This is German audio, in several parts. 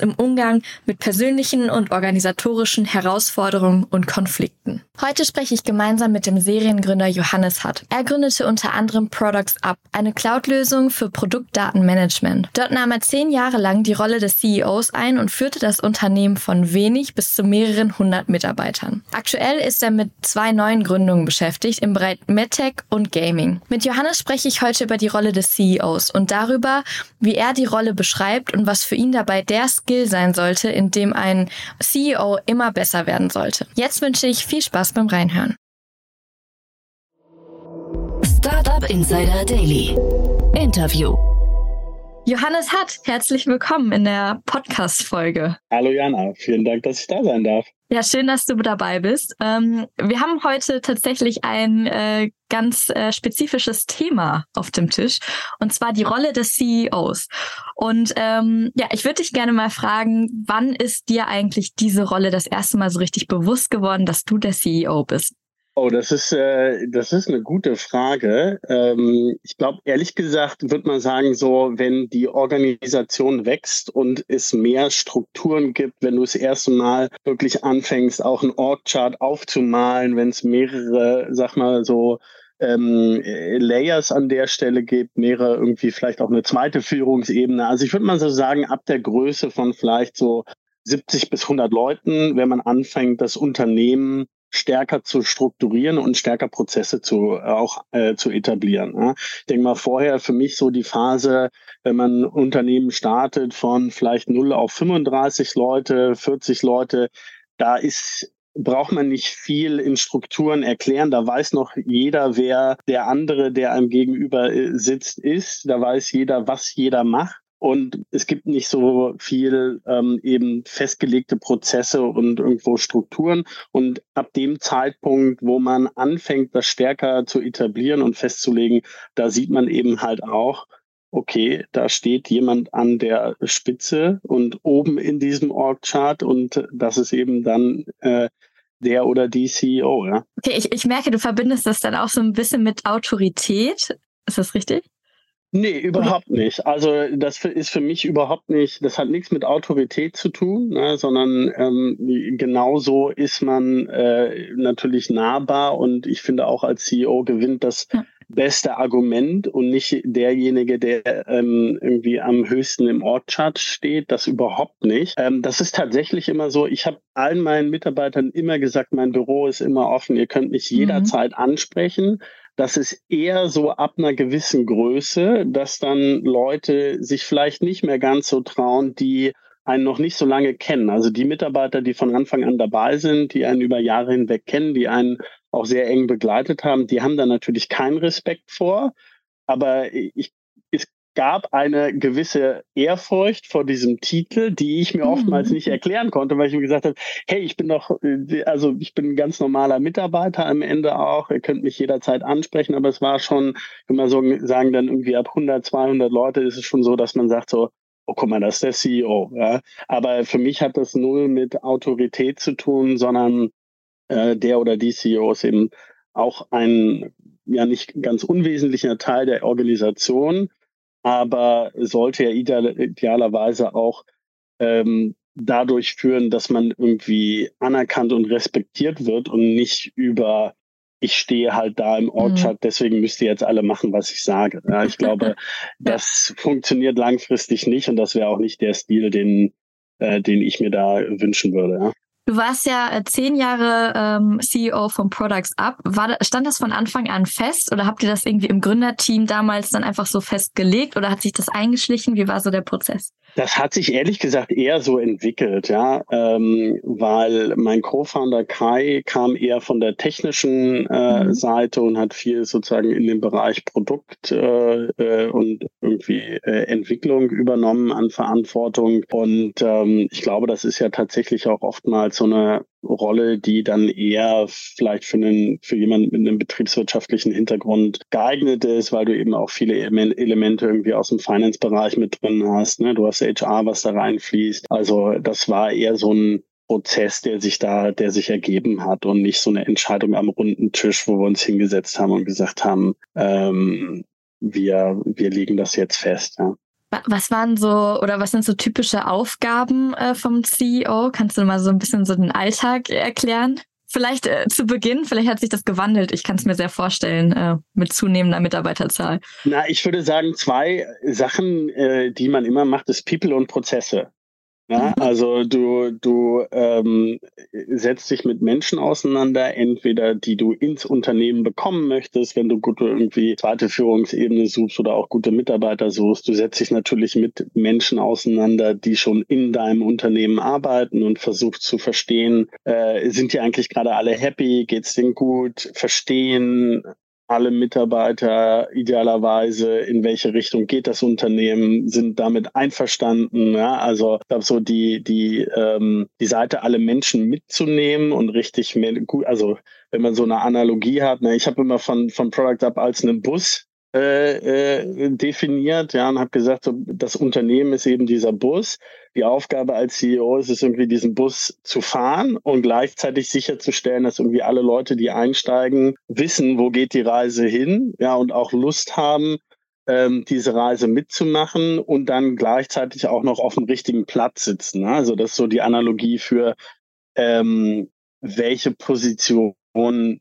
im Umgang mit persönlichen und organisatorischen Herausforderungen und Konflikten. Heute spreche ich gemeinsam mit dem Seriengründer Johannes Hutt. Er gründete unter anderem Products Up, eine Cloud-Lösung für Produktdatenmanagement. Dort nahm er zehn Jahre lang die Rolle des CEOs ein und führte das Unternehmen von wenig bis zu mehreren hundert Mitarbeitern. Aktuell ist er mit zwei neuen Gründungen beschäftigt im Bereich MedTech und Gaming. Mit Johannes spreche ich heute über die Rolle des CEOs und darüber, wie er die Rolle beschreibt und was für ihn dabei der Skill sein sollte, in dem ein CEO immer besser werden sollte. Jetzt wünsche ich viel Spaß beim Reinhören. Startup Insider Daily. Interview. Johannes Hatt, herzlich willkommen in der Podcast-Folge. Hallo Jana, vielen Dank, dass ich da sein darf. Ja, schön, dass du dabei bist. Ähm, wir haben heute tatsächlich ein äh, ganz äh, spezifisches Thema auf dem Tisch, und zwar die Rolle des CEOs. Und ähm, ja, ich würde dich gerne mal fragen, wann ist dir eigentlich diese Rolle das erste Mal so richtig bewusst geworden, dass du der CEO bist? Oh, das ist, äh, das ist eine gute Frage. Ähm, ich glaube, ehrlich gesagt, würde man sagen, so, wenn die Organisation wächst und es mehr Strukturen gibt, wenn du das erste Mal wirklich anfängst, auch ein Org-Chart aufzumalen, wenn es mehrere, sag mal so, ähm, Layers an der Stelle gibt, mehrere irgendwie vielleicht auch eine zweite Führungsebene. Also ich würde mal so sagen, ab der Größe von vielleicht so 70 bis 100 Leuten, wenn man anfängt, das Unternehmen stärker zu strukturieren und stärker Prozesse zu auch äh, zu etablieren. Ja. Ich denke mal vorher für mich so die Phase, wenn man Unternehmen startet von vielleicht 0 auf 35 Leute, 40 Leute, da ist braucht man nicht viel in Strukturen erklären. Da weiß noch jeder, wer der andere, der einem gegenüber äh, sitzt, ist. Da weiß jeder, was jeder macht. Und es gibt nicht so viel ähm, eben festgelegte Prozesse und irgendwo Strukturen. Und ab dem Zeitpunkt, wo man anfängt, das stärker zu etablieren und festzulegen, da sieht man eben halt auch, okay, da steht jemand an der Spitze und oben in diesem Org-Chart und das ist eben dann äh, der oder die CEO. Ja. Okay, ich, ich merke, du verbindest das dann auch so ein bisschen mit Autorität. Ist das richtig? Nee, überhaupt nicht. Also das ist für mich überhaupt nicht, das hat nichts mit Autorität zu tun, ne, sondern ähm, genauso ist man äh, natürlich nahbar und ich finde auch als CEO gewinnt das ja. beste Argument und nicht derjenige, der ähm, irgendwie am höchsten im Ortschart steht, das überhaupt nicht. Ähm, das ist tatsächlich immer so, ich habe allen meinen Mitarbeitern immer gesagt, mein Büro ist immer offen, ihr könnt mich mhm. jederzeit mhm. ansprechen das ist eher so ab einer gewissen Größe, dass dann Leute sich vielleicht nicht mehr ganz so trauen, die einen noch nicht so lange kennen. Also die Mitarbeiter, die von Anfang an dabei sind, die einen über Jahre hinweg kennen, die einen auch sehr eng begleitet haben, die haben da natürlich keinen Respekt vor. Aber ich gab eine gewisse Ehrfurcht vor diesem Titel, die ich mir oftmals nicht mhm. erklären konnte, weil ich mir gesagt habe, hey, ich bin doch, also ich bin ein ganz normaler Mitarbeiter am Ende auch, ihr könnt mich jederzeit ansprechen, aber es war schon, wenn man so sagen, dann irgendwie ab 100, 200 Leute ist es schon so, dass man sagt so, oh guck mal, das ist der CEO. Ja? Aber für mich hat das null mit Autorität zu tun, sondern äh, der oder die CEO ist eben auch ein ja nicht ganz unwesentlicher Teil der Organisation aber sollte ja ideal, idealerweise auch ähm, dadurch führen, dass man irgendwie anerkannt und respektiert wird und nicht über ich stehe halt da im Ortschat, mhm. deswegen müsst ihr jetzt alle machen, was ich sage. Ja, ich glaube, das funktioniert langfristig nicht und das wäre auch nicht der Stil, den, äh, den ich mir da wünschen würde. Ja. Du warst ja äh, zehn Jahre ähm, CEO von Products Up. War, stand das von Anfang an fest oder habt ihr das irgendwie im Gründerteam damals dann einfach so festgelegt oder hat sich das eingeschlichen? Wie war so der Prozess? Das hat sich ehrlich gesagt eher so entwickelt, ja, ähm, weil mein Co-Founder Kai kam eher von der technischen äh, mhm. Seite und hat viel sozusagen in dem Bereich Produkt äh, äh, und irgendwie äh, Entwicklung übernommen an Verantwortung. Und ähm, ich glaube, das ist ja tatsächlich auch oftmals so eine Rolle, die dann eher vielleicht für einen, für jemanden mit einem betriebswirtschaftlichen Hintergrund geeignet ist, weil du eben auch viele Elemente irgendwie aus dem Finance-Bereich mit drin hast. Ne? Du hast HR, was da reinfließt. Also das war eher so ein Prozess, der sich da, der sich ergeben hat und nicht so eine Entscheidung am runden Tisch, wo wir uns hingesetzt haben und gesagt haben, ähm, wir, wir legen das jetzt fest. Ja. Was waren so oder was sind so typische Aufgaben äh, vom CEO? Kannst du mal so ein bisschen so den Alltag erklären? Vielleicht äh, zu Beginn, vielleicht hat sich das gewandelt. Ich kann es mir sehr vorstellen äh, mit zunehmender Mitarbeiterzahl. Na, ich würde sagen, zwei Sachen, äh, die man immer macht, ist People und Prozesse. Ja, mhm. also du, du ähm, setzt dich mit Menschen auseinander, entweder die du ins Unternehmen bekommen möchtest, wenn du gute irgendwie zweite Führungsebene suchst oder auch gute Mitarbeiter suchst. Du setzt dich natürlich mit Menschen auseinander, die schon in deinem Unternehmen arbeiten und versuchst zu verstehen, äh, sind die eigentlich gerade alle happy, geht's denen gut, verstehen, alle Mitarbeiter idealerweise, in welche Richtung geht das Unternehmen, sind damit einverstanden. Ja? Also ich glaube, so die, die, ähm, die Seite, alle Menschen mitzunehmen und richtig gut, also wenn man so eine Analogie hat, ne, ich habe immer von, von Product Up als einen Bus äh, äh, definiert, ja, und habe gesagt, so, das Unternehmen ist eben dieser Bus. Die Aufgabe als CEO ist es irgendwie, diesen Bus zu fahren und gleichzeitig sicherzustellen, dass irgendwie alle Leute, die einsteigen, wissen, wo geht die Reise hin, ja, und auch Lust haben, ähm, diese Reise mitzumachen und dann gleichzeitig auch noch auf dem richtigen Platz sitzen. Ne? Also das ist so die Analogie für ähm, welche Position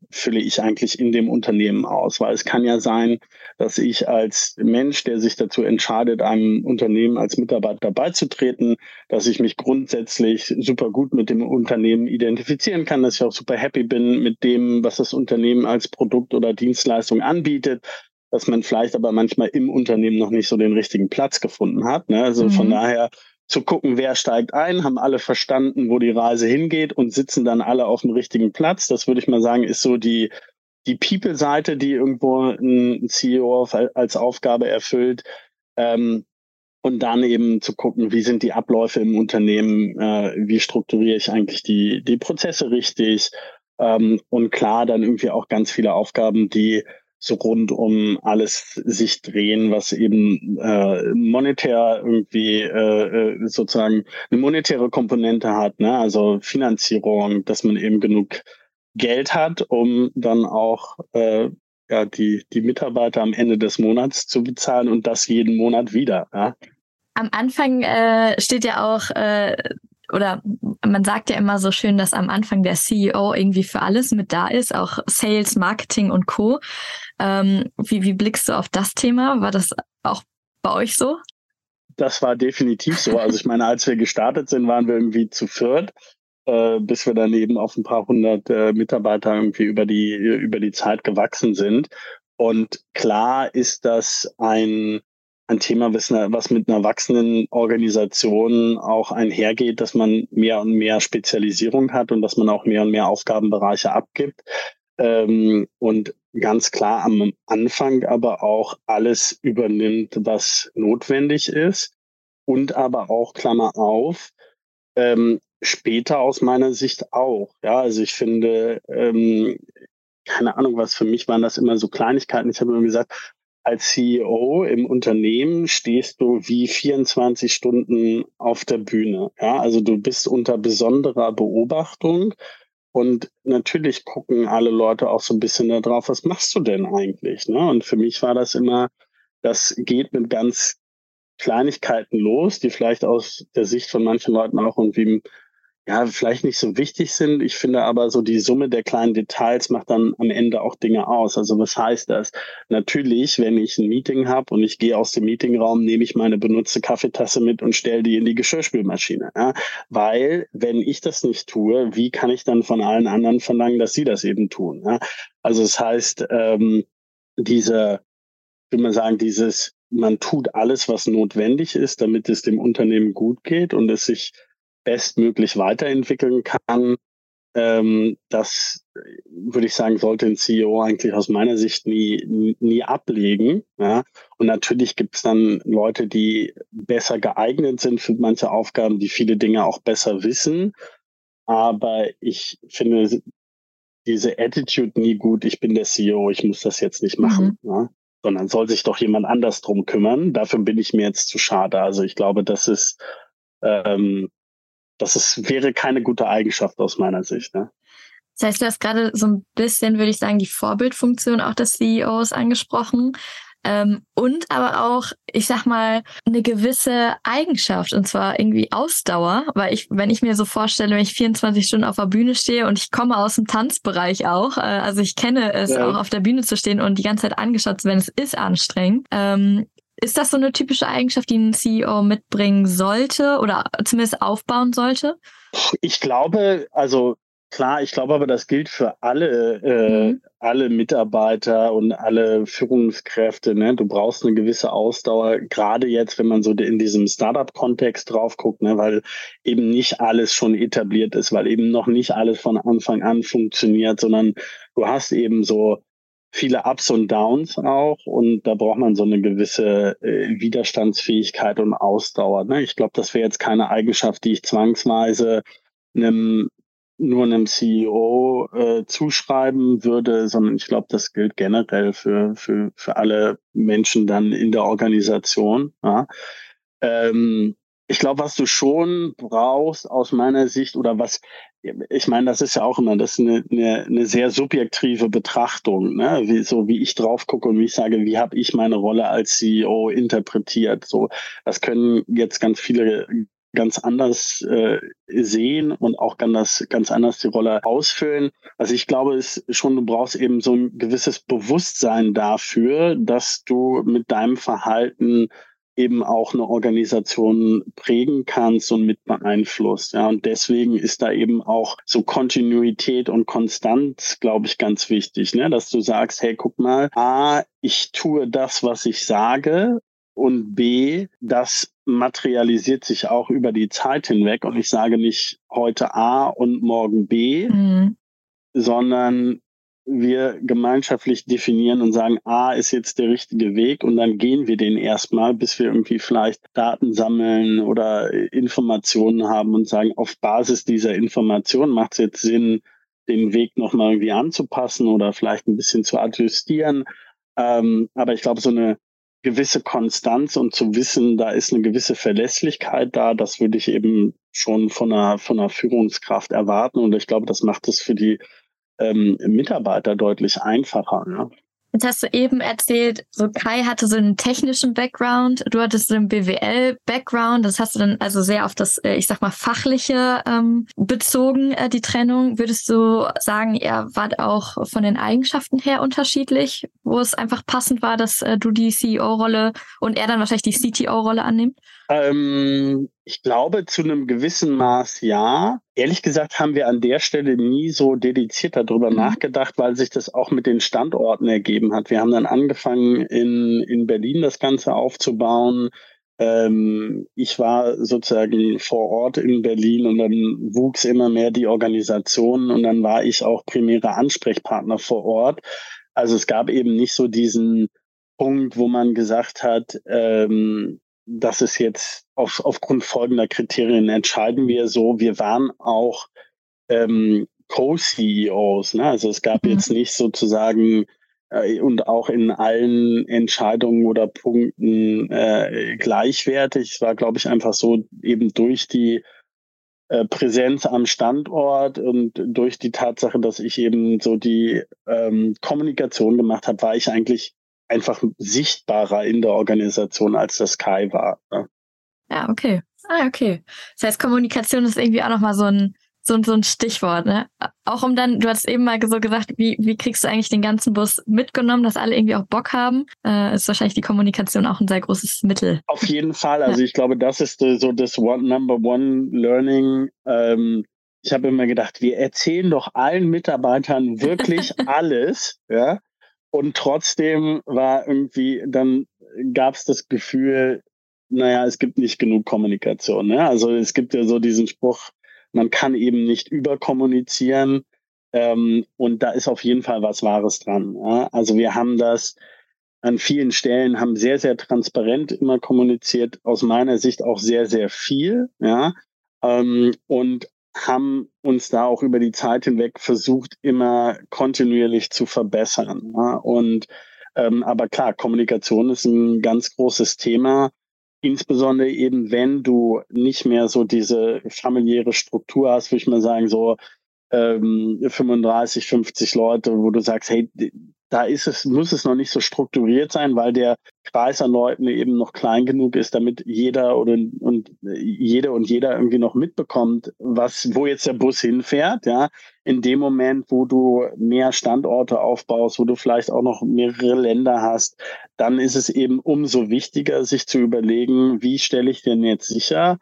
fülle ich eigentlich in dem Unternehmen aus? Weil es kann ja sein, dass ich als Mensch, der sich dazu entscheidet, einem Unternehmen als Mitarbeiter beizutreten, dass ich mich grundsätzlich super gut mit dem Unternehmen identifizieren kann, dass ich auch super happy bin mit dem, was das Unternehmen als Produkt oder Dienstleistung anbietet, dass man vielleicht aber manchmal im Unternehmen noch nicht so den richtigen Platz gefunden hat. Ne? Also mhm. von daher zu gucken, wer steigt ein, haben alle verstanden, wo die Reise hingeht und sitzen dann alle auf dem richtigen Platz. Das würde ich mal sagen, ist so die, die People-Seite, die irgendwo ein CEO als Aufgabe erfüllt. Ähm, und dann eben zu gucken, wie sind die Abläufe im Unternehmen, äh, wie strukturiere ich eigentlich die, die Prozesse richtig. Ähm, und klar, dann irgendwie auch ganz viele Aufgaben, die so rund um alles sich drehen, was eben äh, monetär irgendwie äh, äh, sozusagen eine monetäre Komponente hat, ne? also Finanzierung, dass man eben genug Geld hat, um dann auch äh, ja, die, die Mitarbeiter am Ende des Monats zu bezahlen und das jeden Monat wieder. Ja? Am Anfang äh, steht ja auch äh, oder man sagt ja immer so schön, dass am Anfang der CEO irgendwie für alles mit da ist, auch Sales, Marketing und Co. Ähm, wie, wie blickst du auf das Thema? War das auch bei euch so? Das war definitiv so. Also ich meine, als wir gestartet sind, waren wir irgendwie zu viert, äh, bis wir dann eben auf ein paar hundert äh, Mitarbeiter irgendwie über die, über die Zeit gewachsen sind. Und klar ist das ein ein Thema, was, mit einer wachsenden Organisation auch einhergeht, dass man mehr und mehr Spezialisierung hat und dass man auch mehr und mehr Aufgabenbereiche abgibt. Ähm, und ganz klar am Anfang aber auch alles übernimmt, was notwendig ist. Und aber auch, Klammer auf, ähm, später aus meiner Sicht auch. Ja, also ich finde, ähm, keine Ahnung, was für mich waren das immer so Kleinigkeiten. Ich habe immer gesagt, als CEO im Unternehmen stehst du wie 24 Stunden auf der Bühne. Ja, also du bist unter besonderer Beobachtung und natürlich gucken alle Leute auch so ein bisschen darauf, was machst du denn eigentlich? Ne? Und für mich war das immer, das geht mit ganz Kleinigkeiten los, die vielleicht aus der Sicht von manchen Leuten auch irgendwie ja, vielleicht nicht so wichtig sind. Ich finde aber so die Summe der kleinen Details macht dann am Ende auch Dinge aus. Also was heißt das? Natürlich, wenn ich ein Meeting habe und ich gehe aus dem Meetingraum, nehme ich meine benutzte Kaffeetasse mit und stelle die in die Geschirrspülmaschine. Ja? Weil wenn ich das nicht tue, wie kann ich dann von allen anderen verlangen, dass sie das eben tun? Ja? Also das heißt, ähm, diese, ich will mal sagen, dieses, man tut alles, was notwendig ist, damit es dem Unternehmen gut geht und es sich bestmöglich weiterentwickeln kann, ähm, das würde ich sagen, sollte ein CEO eigentlich aus meiner Sicht nie, nie ablegen. Ja? Und natürlich gibt es dann Leute, die besser geeignet sind für manche Aufgaben, die viele Dinge auch besser wissen. Aber ich finde diese Attitude nie gut, ich bin der CEO, ich muss das jetzt nicht machen. Mhm. Ja? Sondern soll sich doch jemand anders drum kümmern. Dafür bin ich mir jetzt zu schade. Also ich glaube, das ist ähm, das ist, wäre keine gute Eigenschaft aus meiner Sicht. Ne? Das heißt, du hast gerade so ein bisschen, würde ich sagen, die Vorbildfunktion auch des CEOs angesprochen. Ähm, und aber auch, ich sag mal, eine gewisse Eigenschaft und zwar irgendwie Ausdauer, weil ich, wenn ich mir so vorstelle, wenn ich 24 Stunden auf der Bühne stehe und ich komme aus dem Tanzbereich auch, äh, also ich kenne es ja. auch auf der Bühne zu stehen und die ganze Zeit angeschaut zu werden, es ist anstrengend. Ähm, ist das so eine typische Eigenschaft, die ein CEO mitbringen sollte oder zumindest aufbauen sollte? Ich glaube, also klar, ich glaube aber, das gilt für alle, äh, mhm. alle Mitarbeiter und alle Führungskräfte. Ne? Du brauchst eine gewisse Ausdauer, gerade jetzt, wenn man so in diesem Startup-Kontext drauf guckt, ne? weil eben nicht alles schon etabliert ist, weil eben noch nicht alles von Anfang an funktioniert, sondern du hast eben so viele Ups und Downs auch und da braucht man so eine gewisse äh, Widerstandsfähigkeit und Ausdauer. Ne? Ich glaube, das wäre jetzt keine Eigenschaft, die ich zwangsweise einem nur einem CEO äh, zuschreiben würde, sondern ich glaube, das gilt generell für, für, für alle Menschen dann in der Organisation. Ja? Ähm, ich glaube, was du schon brauchst aus meiner Sicht oder was, ich meine, das ist ja auch immer, das ist eine, eine, eine sehr subjektive Betrachtung, ne? wie, so wie ich drauf gucke und wie ich sage, wie habe ich meine Rolle als CEO interpretiert. So, das können jetzt ganz viele ganz anders äh, sehen und auch ganz, ganz anders die Rolle ausfüllen. Also ich glaube, es schon, du brauchst eben so ein gewisses Bewusstsein dafür, dass du mit deinem Verhalten eben auch eine Organisation prägen kannst und mit beeinflusst. Ja, und deswegen ist da eben auch so Kontinuität und Konstanz, glaube ich, ganz wichtig, ne? dass du sagst, hey, guck mal, A, ich tue das, was ich sage und B, das materialisiert sich auch über die Zeit hinweg und ich sage nicht heute A und morgen B, mhm. sondern wir gemeinschaftlich definieren und sagen, A ist jetzt der richtige Weg und dann gehen wir den erstmal, bis wir irgendwie vielleicht Daten sammeln oder Informationen haben und sagen, auf Basis dieser Information macht es jetzt Sinn, den Weg nochmal irgendwie anzupassen oder vielleicht ein bisschen zu adjustieren. Ähm, aber ich glaube, so eine gewisse Konstanz und zu wissen, da ist eine gewisse Verlässlichkeit da, das würde ich eben schon von einer, von einer Führungskraft erwarten. Und ich glaube, das macht es für die ähm, Mitarbeiter deutlich einfacher. Ja. Jetzt hast du eben erzählt, so Kai hatte so einen technischen Background, du hattest so einen BWL-Background, das hast du dann also sehr auf das, äh, ich sag mal, fachliche ähm, bezogen, äh, die Trennung. Würdest du sagen, er war auch von den Eigenschaften her unterschiedlich, wo es einfach passend war, dass äh, du die CEO-Rolle und er dann wahrscheinlich die CTO-Rolle annimmt? Ähm, ich glaube, zu einem gewissen Maß ja. Ehrlich gesagt haben wir an der Stelle nie so dediziert darüber mhm. nachgedacht, weil sich das auch mit den Standorten ergeben hat. Wir haben dann angefangen, in, in Berlin das Ganze aufzubauen. Ähm, ich war sozusagen vor Ort in Berlin und dann wuchs immer mehr die Organisation und dann war ich auch primärer Ansprechpartner vor Ort. Also es gab eben nicht so diesen Punkt, wo man gesagt hat, ähm, das ist jetzt auf, aufgrund folgender Kriterien entscheiden wir so. Wir waren auch ähm, Co-CEOs. Ne? Also es gab mhm. jetzt nicht sozusagen äh, und auch in allen Entscheidungen oder Punkten äh, gleichwertig. Es war, glaube ich, einfach so eben durch die äh, Präsenz am Standort und durch die Tatsache, dass ich eben so die ähm, Kommunikation gemacht habe, war ich eigentlich einfach sichtbarer in der Organisation, als das Kai war. Ne? Ja, okay. Ah, okay. Das heißt, Kommunikation ist irgendwie auch nochmal so ein, so, so ein Stichwort, ne? Auch um dann, du hast eben mal so gesagt, wie, wie kriegst du eigentlich den ganzen Bus mitgenommen, dass alle irgendwie auch Bock haben? Äh, ist wahrscheinlich die Kommunikation auch ein sehr großes Mittel. Auf jeden Fall. Also ja. ich glaube, das ist so das one, Number One Learning. Ähm, ich habe immer gedacht, wir erzählen doch allen Mitarbeitern wirklich alles, ja. Und trotzdem war irgendwie, dann gab es das Gefühl, naja, es gibt nicht genug Kommunikation. Ne? Also es gibt ja so diesen Spruch, man kann eben nicht überkommunizieren. Ähm, und da ist auf jeden Fall was Wahres dran. Ja? Also wir haben das an vielen Stellen, haben sehr, sehr transparent immer kommuniziert, aus meiner Sicht auch sehr, sehr viel. Ja? Ähm, und haben uns da auch über die Zeit hinweg versucht, immer kontinuierlich zu verbessern. Ja? Und ähm, aber klar, Kommunikation ist ein ganz großes Thema. Insbesondere eben, wenn du nicht mehr so diese familiäre Struktur hast, würde ich mal sagen, so ähm, 35, 50 Leute, wo du sagst, hey, da ist es, muss es noch nicht so strukturiert sein, weil der Kreis an Leuten eben noch klein genug ist, damit jeder oder und jede und jeder irgendwie noch mitbekommt, was, wo jetzt der Bus hinfährt, ja. In dem Moment, wo du mehr Standorte aufbaust, wo du vielleicht auch noch mehrere Länder hast, dann ist es eben umso wichtiger, sich zu überlegen, wie stelle ich denn jetzt sicher,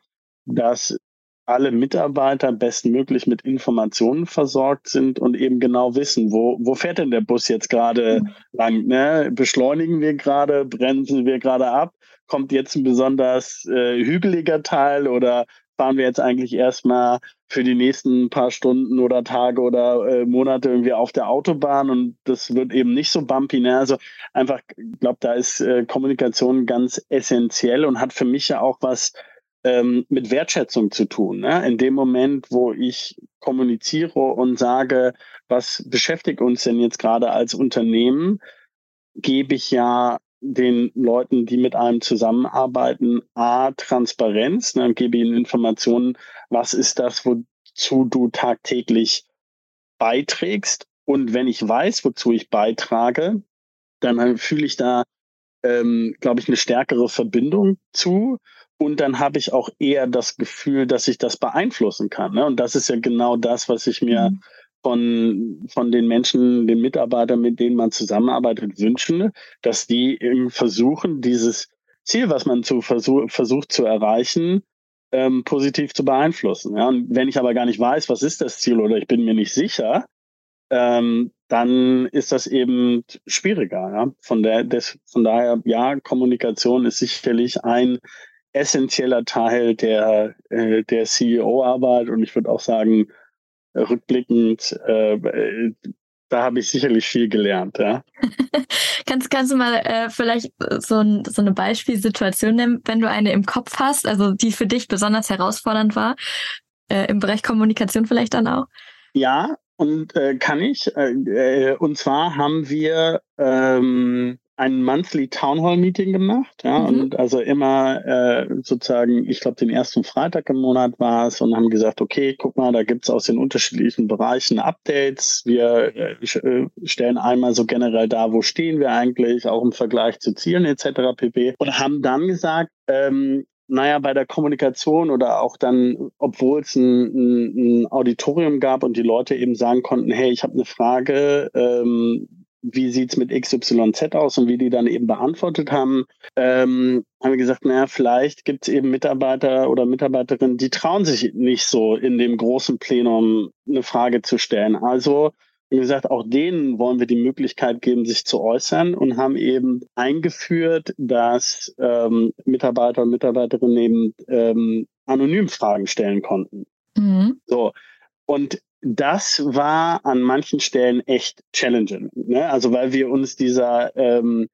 dass alle Mitarbeiter bestmöglich mit Informationen versorgt sind und eben genau wissen, wo, wo fährt denn der Bus jetzt gerade mhm. lang? Ne? Beschleunigen wir gerade, bremsen wir gerade ab? Kommt jetzt ein besonders äh, hügeliger Teil oder fahren wir jetzt eigentlich erstmal für die nächsten paar Stunden oder Tage oder äh, Monate irgendwie auf der Autobahn und das wird eben nicht so bumpy. Ne? Also einfach, ich glaube, da ist äh, Kommunikation ganz essentiell und hat für mich ja auch was ähm, mit Wertschätzung zu tun. Ne? In dem Moment, wo ich kommuniziere und sage, was beschäftigt uns denn jetzt gerade als Unternehmen, gebe ich ja den Leuten, die mit einem zusammenarbeiten, A, Transparenz, ne, und gebe ihnen Informationen, was ist das, wozu du tagtäglich beiträgst. Und wenn ich weiß, wozu ich beitrage, dann fühle ich da, ähm, glaube ich, eine stärkere Verbindung zu. Und dann habe ich auch eher das Gefühl, dass ich das beeinflussen kann. Ne? Und das ist ja genau das, was ich mir mhm. von, von den Menschen, den Mitarbeitern, mit denen man zusammenarbeitet, wünsche, dass die versuchen, dieses Ziel, was man zu versuch, versucht zu erreichen, ähm, positiv zu beeinflussen. Ja? Und wenn ich aber gar nicht weiß, was ist das Ziel oder ich bin mir nicht sicher, ähm, dann ist das eben schwieriger. Ja? Von, der, des, von daher, ja, Kommunikation ist sicherlich ein essentieller Teil der, äh, der CEO-Arbeit und ich würde auch sagen, rückblickend, äh, da habe ich sicherlich viel gelernt. Ja. kannst, kannst du mal äh, vielleicht so, ein, so eine Beispielsituation nehmen, wenn du eine im Kopf hast, also die für dich besonders herausfordernd war, äh, im Bereich Kommunikation vielleicht dann auch? Ja, und äh, kann ich. Äh, äh, und zwar haben wir ähm, ein Monthly Town Hall Meeting gemacht, ja, mhm. und also immer äh, sozusagen, ich glaube, den ersten Freitag im Monat war es und haben gesagt, okay, guck mal, da gibt's aus den unterschiedlichen Bereichen Updates. Wir äh, äh, stellen einmal so generell da, wo stehen wir eigentlich, auch im Vergleich zu Zielen etc. pp. Und haben dann gesagt, ähm, naja, bei der Kommunikation oder auch dann, obwohl es ein, ein, ein Auditorium gab und die Leute eben sagen konnten, hey, ich habe eine Frage, ähm, wie sieht's mit XYZ aus und wie die dann eben beantwortet haben, ähm, haben wir gesagt, naja, vielleicht gibt's eben Mitarbeiter oder Mitarbeiterinnen, die trauen sich nicht so in dem großen Plenum eine Frage zu stellen. Also wie gesagt, auch denen wollen wir die Möglichkeit geben, sich zu äußern und haben eben eingeführt, dass ähm, Mitarbeiter und Mitarbeiterinnen eben ähm, anonym Fragen stellen konnten. Mhm. So. Und das war an manchen Stellen echt challenging. Ne? Also weil wir uns dieser, ähm,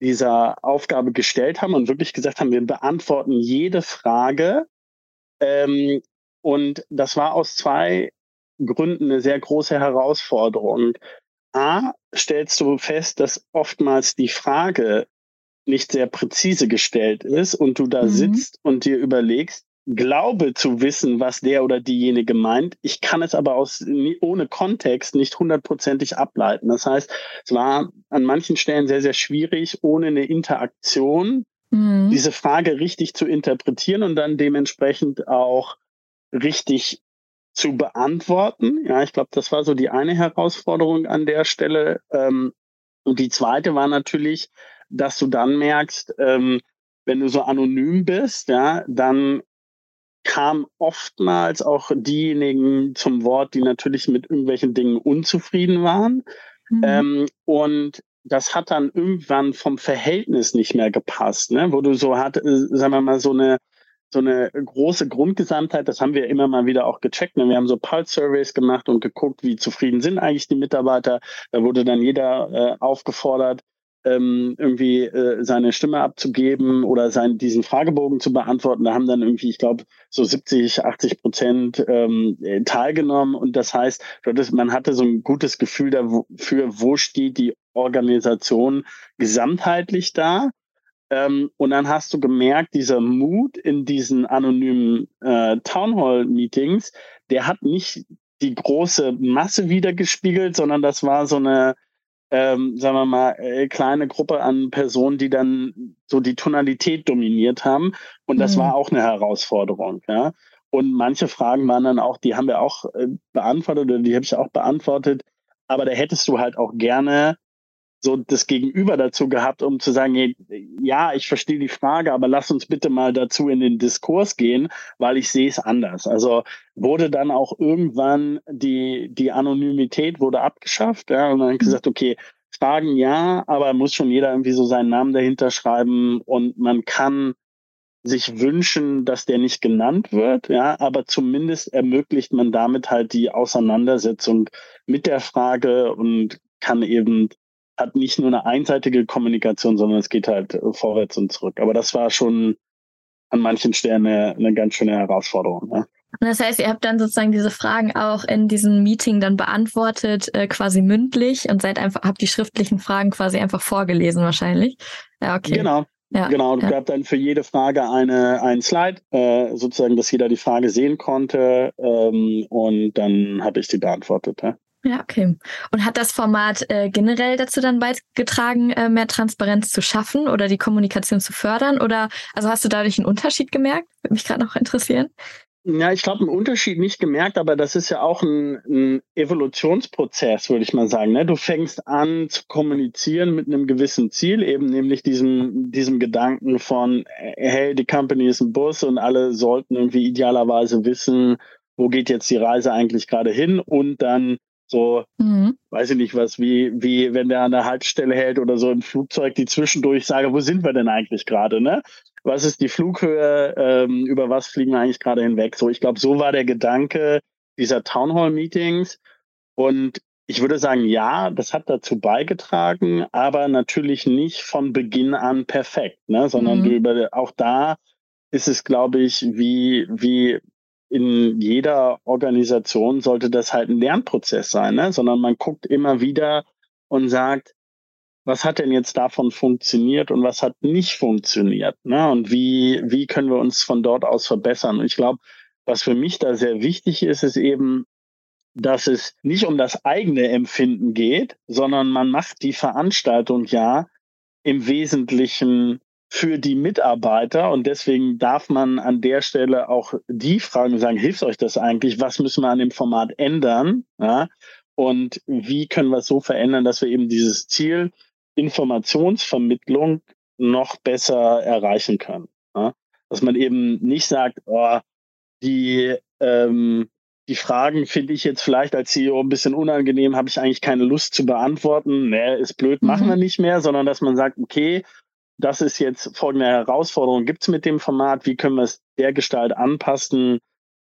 dieser Aufgabe gestellt haben und wirklich gesagt haben, wir beantworten jede Frage. Ähm, und das war aus zwei Gründen eine sehr große Herausforderung. A, stellst du fest, dass oftmals die Frage nicht sehr präzise gestellt ist und du da mhm. sitzt und dir überlegst, glaube zu wissen, was der oder diejenige meint. Ich kann es aber aus, ohne Kontext nicht hundertprozentig ableiten. Das heißt, es war an manchen Stellen sehr, sehr schwierig, ohne eine Interaktion mhm. diese Frage richtig zu interpretieren und dann dementsprechend auch richtig zu beantworten. Ja, ich glaube, das war so die eine Herausforderung an der Stelle. Ähm, und die zweite war natürlich, dass du dann merkst, ähm, wenn du so anonym bist, ja, dann kam oftmals auch diejenigen zum Wort, die natürlich mit irgendwelchen Dingen unzufrieden waren. Mhm. Ähm, und das hat dann irgendwann vom Verhältnis nicht mehr gepasst, ne? wo du so hat, äh, sagen wir mal, so eine so eine große Grundgesamtheit, das haben wir immer mal wieder auch gecheckt. Ne? Wir haben so Pulse-Surveys gemacht und geguckt, wie zufrieden sind eigentlich die Mitarbeiter. Da wurde dann jeder äh, aufgefordert, ähm, irgendwie äh, seine Stimme abzugeben oder sein, diesen Fragebogen zu beantworten. Da haben dann irgendwie, ich glaube, so 70, 80 Prozent ähm, teilgenommen. Und das heißt, man hatte so ein gutes Gefühl dafür, wo steht die Organisation gesamtheitlich da. Ähm, und dann hast du gemerkt, dieser Mut in diesen anonymen äh, Townhall-Meetings, der hat nicht die große Masse wiedergespiegelt, sondern das war so eine ähm, sagen wir mal, äh, kleine Gruppe an Personen, die dann so die Tonalität dominiert haben. Und das mhm. war auch eine Herausforderung, ja. Und manche Fragen waren dann auch, die haben wir auch äh, beantwortet oder die habe ich auch beantwortet. Aber da hättest du halt auch gerne so das Gegenüber dazu gehabt, um zu sagen, ja, ich verstehe die Frage, aber lass uns bitte mal dazu in den Diskurs gehen, weil ich sehe es anders. Also wurde dann auch irgendwann die, die Anonymität wurde abgeschafft, ja, und dann gesagt, okay, Fragen ja, aber muss schon jeder irgendwie so seinen Namen dahinter schreiben und man kann sich wünschen, dass der nicht genannt wird, ja, aber zumindest ermöglicht man damit halt die Auseinandersetzung mit der Frage und kann eben hat nicht nur eine einseitige Kommunikation, sondern es geht halt vorwärts und zurück. Aber das war schon an manchen Stellen eine, eine ganz schöne Herausforderung. Ja. Das heißt, ihr habt dann sozusagen diese Fragen auch in diesem Meeting dann beantwortet, äh, quasi mündlich und seid einfach, habt die schriftlichen Fragen quasi einfach vorgelesen wahrscheinlich. Ja, okay. Genau. Ja, genau, es ja. gab dann für jede Frage eine, ein Slide, äh, sozusagen, dass jeder die Frage sehen konnte ähm, und dann habe ich die beantwortet. Ja. Ja, okay. Und hat das Format äh, generell dazu dann beigetragen, äh, mehr Transparenz zu schaffen oder die Kommunikation zu fördern? Oder also hast du dadurch einen Unterschied gemerkt? Würde mich gerade noch interessieren. Ja, ich glaube, einen Unterschied nicht gemerkt, aber das ist ja auch ein, ein Evolutionsprozess, würde ich mal sagen. Ne? Du fängst an zu kommunizieren mit einem gewissen Ziel, eben nämlich diesem, diesem Gedanken von, hey, die Company ist ein Bus und alle sollten irgendwie idealerweise wissen, wo geht jetzt die Reise eigentlich gerade hin und dann so, mhm. weiß ich nicht was, wie, wie wenn der an der Haltestelle hält oder so im Flugzeug, die zwischendurch sage, wo sind wir denn eigentlich gerade, ne? Was ist die Flughöhe, ähm, über was fliegen wir eigentlich gerade hinweg? So, ich glaube, so war der Gedanke dieser Townhall-Meetings. Und ich würde sagen, ja, das hat dazu beigetragen, aber natürlich nicht von Beginn an perfekt, ne? sondern mhm. über, auch da ist es, glaube ich, wie, wie in jeder Organisation sollte das halt ein Lernprozess sein, ne? sondern man guckt immer wieder und sagt, was hat denn jetzt davon funktioniert und was hat nicht funktioniert? Ne? Und wie, wie können wir uns von dort aus verbessern? Und ich glaube, was für mich da sehr wichtig ist, ist eben, dass es nicht um das eigene Empfinden geht, sondern man macht die Veranstaltung ja im Wesentlichen für die Mitarbeiter und deswegen darf man an der Stelle auch die fragen sagen, hilft euch das eigentlich? Was müssen wir an dem Format ändern? Ja? Und wie können wir es so verändern, dass wir eben dieses Ziel Informationsvermittlung noch besser erreichen können? Ja? Dass man eben nicht sagt, oh, die, ähm, die Fragen finde ich jetzt vielleicht als CEO ein bisschen unangenehm, habe ich eigentlich keine Lust zu beantworten. Nee, ist blöd, machen mhm. wir nicht mehr, sondern dass man sagt, okay, das ist jetzt folgende Herausforderung gibt es mit dem Format, wie können wir es der Gestalt anpassen,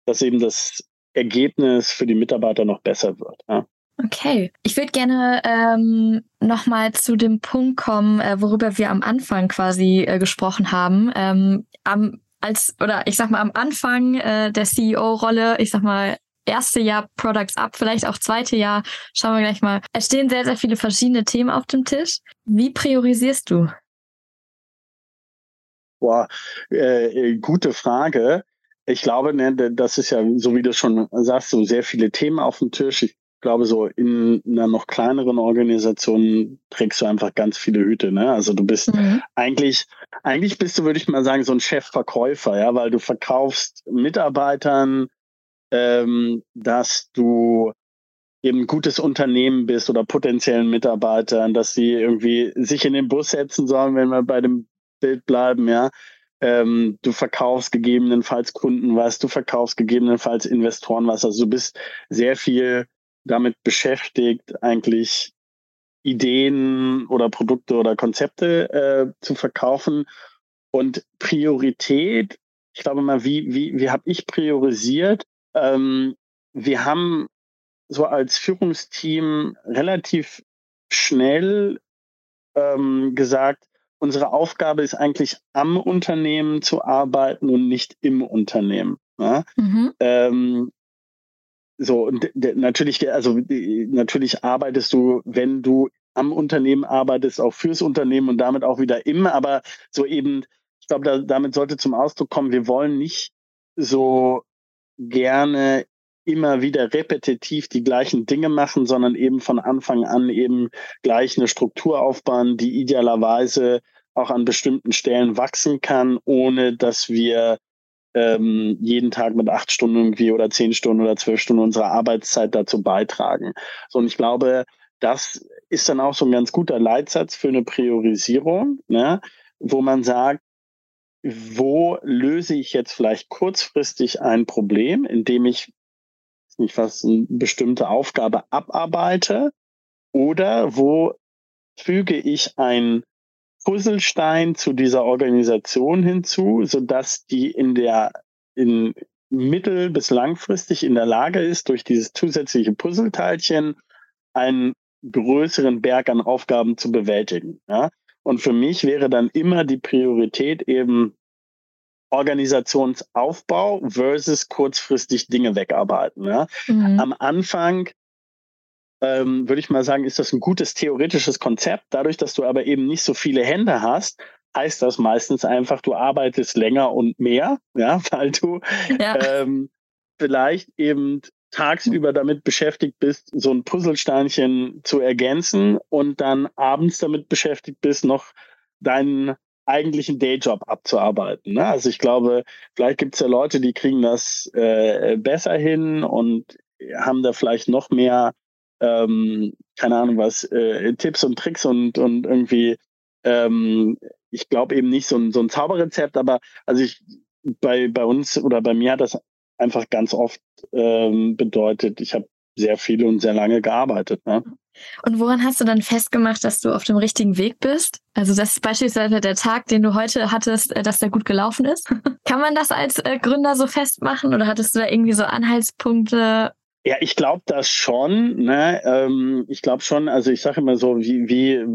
dass eben das Ergebnis für die Mitarbeiter noch besser wird. Ja. Okay, ich würde gerne ähm, nochmal zu dem Punkt kommen, äh, worüber wir am Anfang quasi äh, gesprochen haben. Ähm, am, als oder ich sag mal am Anfang äh, der CEO-Rolle, ich sag mal erste Jahr Products Up, vielleicht auch zweite Jahr, schauen wir gleich mal. Es stehen sehr, sehr viele verschiedene Themen auf dem Tisch. Wie priorisierst du? Boah, äh, äh, gute Frage. Ich glaube, ne, das ist ja, so wie du schon sagst, so sehr viele Themen auf dem Tisch. Ich glaube, so in einer noch kleineren Organisation trägst du einfach ganz viele Hüte. Ne? Also du bist mhm. eigentlich, eigentlich bist du, würde ich mal sagen, so ein Chefverkäufer, ja, weil du verkaufst Mitarbeitern, ähm, dass du eben ein gutes Unternehmen bist oder potenziellen Mitarbeitern, dass sie irgendwie sich in den Bus setzen sollen, wenn wir bei dem Bild bleiben, ja. Ähm, du verkaufst gegebenenfalls Kunden was, du verkaufst gegebenenfalls Investoren was. Also du bist sehr viel damit beschäftigt, eigentlich Ideen oder Produkte oder Konzepte äh, zu verkaufen. Und Priorität, ich glaube mal, wie, wie, wie habe ich priorisiert? Ähm, wir haben so als Führungsteam relativ schnell ähm, gesagt, unsere Aufgabe ist eigentlich am Unternehmen zu arbeiten und nicht im Unternehmen. Ja? Mhm. Ähm, so, und natürlich, also natürlich arbeitest du, wenn du am Unternehmen arbeitest, auch fürs Unternehmen und damit auch wieder im, aber so eben, ich glaube, da, damit sollte zum Ausdruck kommen, wir wollen nicht so gerne immer wieder repetitiv die gleichen Dinge machen, sondern eben von Anfang an eben gleich eine Struktur aufbauen, die idealerweise auch an bestimmten Stellen wachsen kann, ohne dass wir ähm, jeden Tag mit acht Stunden irgendwie oder zehn Stunden oder zwölf Stunden unserer Arbeitszeit dazu beitragen. So, und ich glaube, das ist dann auch so ein ganz guter Leitsatz für eine Priorisierung, ne, wo man sagt, wo löse ich jetzt vielleicht kurzfristig ein Problem, indem ich nicht was, eine bestimmte Aufgabe abarbeite oder wo füge ich ein Puzzlestein zu dieser Organisation hinzu, sodass die in der in mittel- bis langfristig in der Lage ist, durch dieses zusätzliche Puzzleteilchen einen größeren Berg an Aufgaben zu bewältigen. Ja? Und für mich wäre dann immer die Priorität eben Organisationsaufbau versus kurzfristig Dinge wegarbeiten. Ja? Mhm. Am Anfang ähm, würde ich mal sagen, ist das ein gutes theoretisches Konzept. Dadurch, dass du aber eben nicht so viele Hände hast, heißt das meistens einfach, du arbeitest länger und mehr, ja, weil du ja. Ähm, vielleicht eben tagsüber damit beschäftigt bist, so ein Puzzlesteinchen zu ergänzen und dann abends damit beschäftigt bist, noch deinen eigentlichen Dayjob abzuarbeiten. Ne? Also ich glaube, vielleicht gibt es ja Leute, die kriegen das äh, besser hin und haben da vielleicht noch mehr ähm, keine Ahnung was, äh, Tipps und Tricks und, und irgendwie, ähm, ich glaube eben nicht so ein, so ein Zauberrezept, aber also ich, bei, bei uns oder bei mir hat das einfach ganz oft ähm, bedeutet, ich habe sehr viel und sehr lange gearbeitet. Ne? Und woran hast du dann festgemacht, dass du auf dem richtigen Weg bist? Also das ist beispielsweise der Tag, den du heute hattest, äh, dass der gut gelaufen ist. Kann man das als äh, Gründer so festmachen oder hattest du da irgendwie so Anhaltspunkte, ja, ich glaube das schon. Ne? Ähm, ich glaube schon, also ich sage immer so, wie, wie,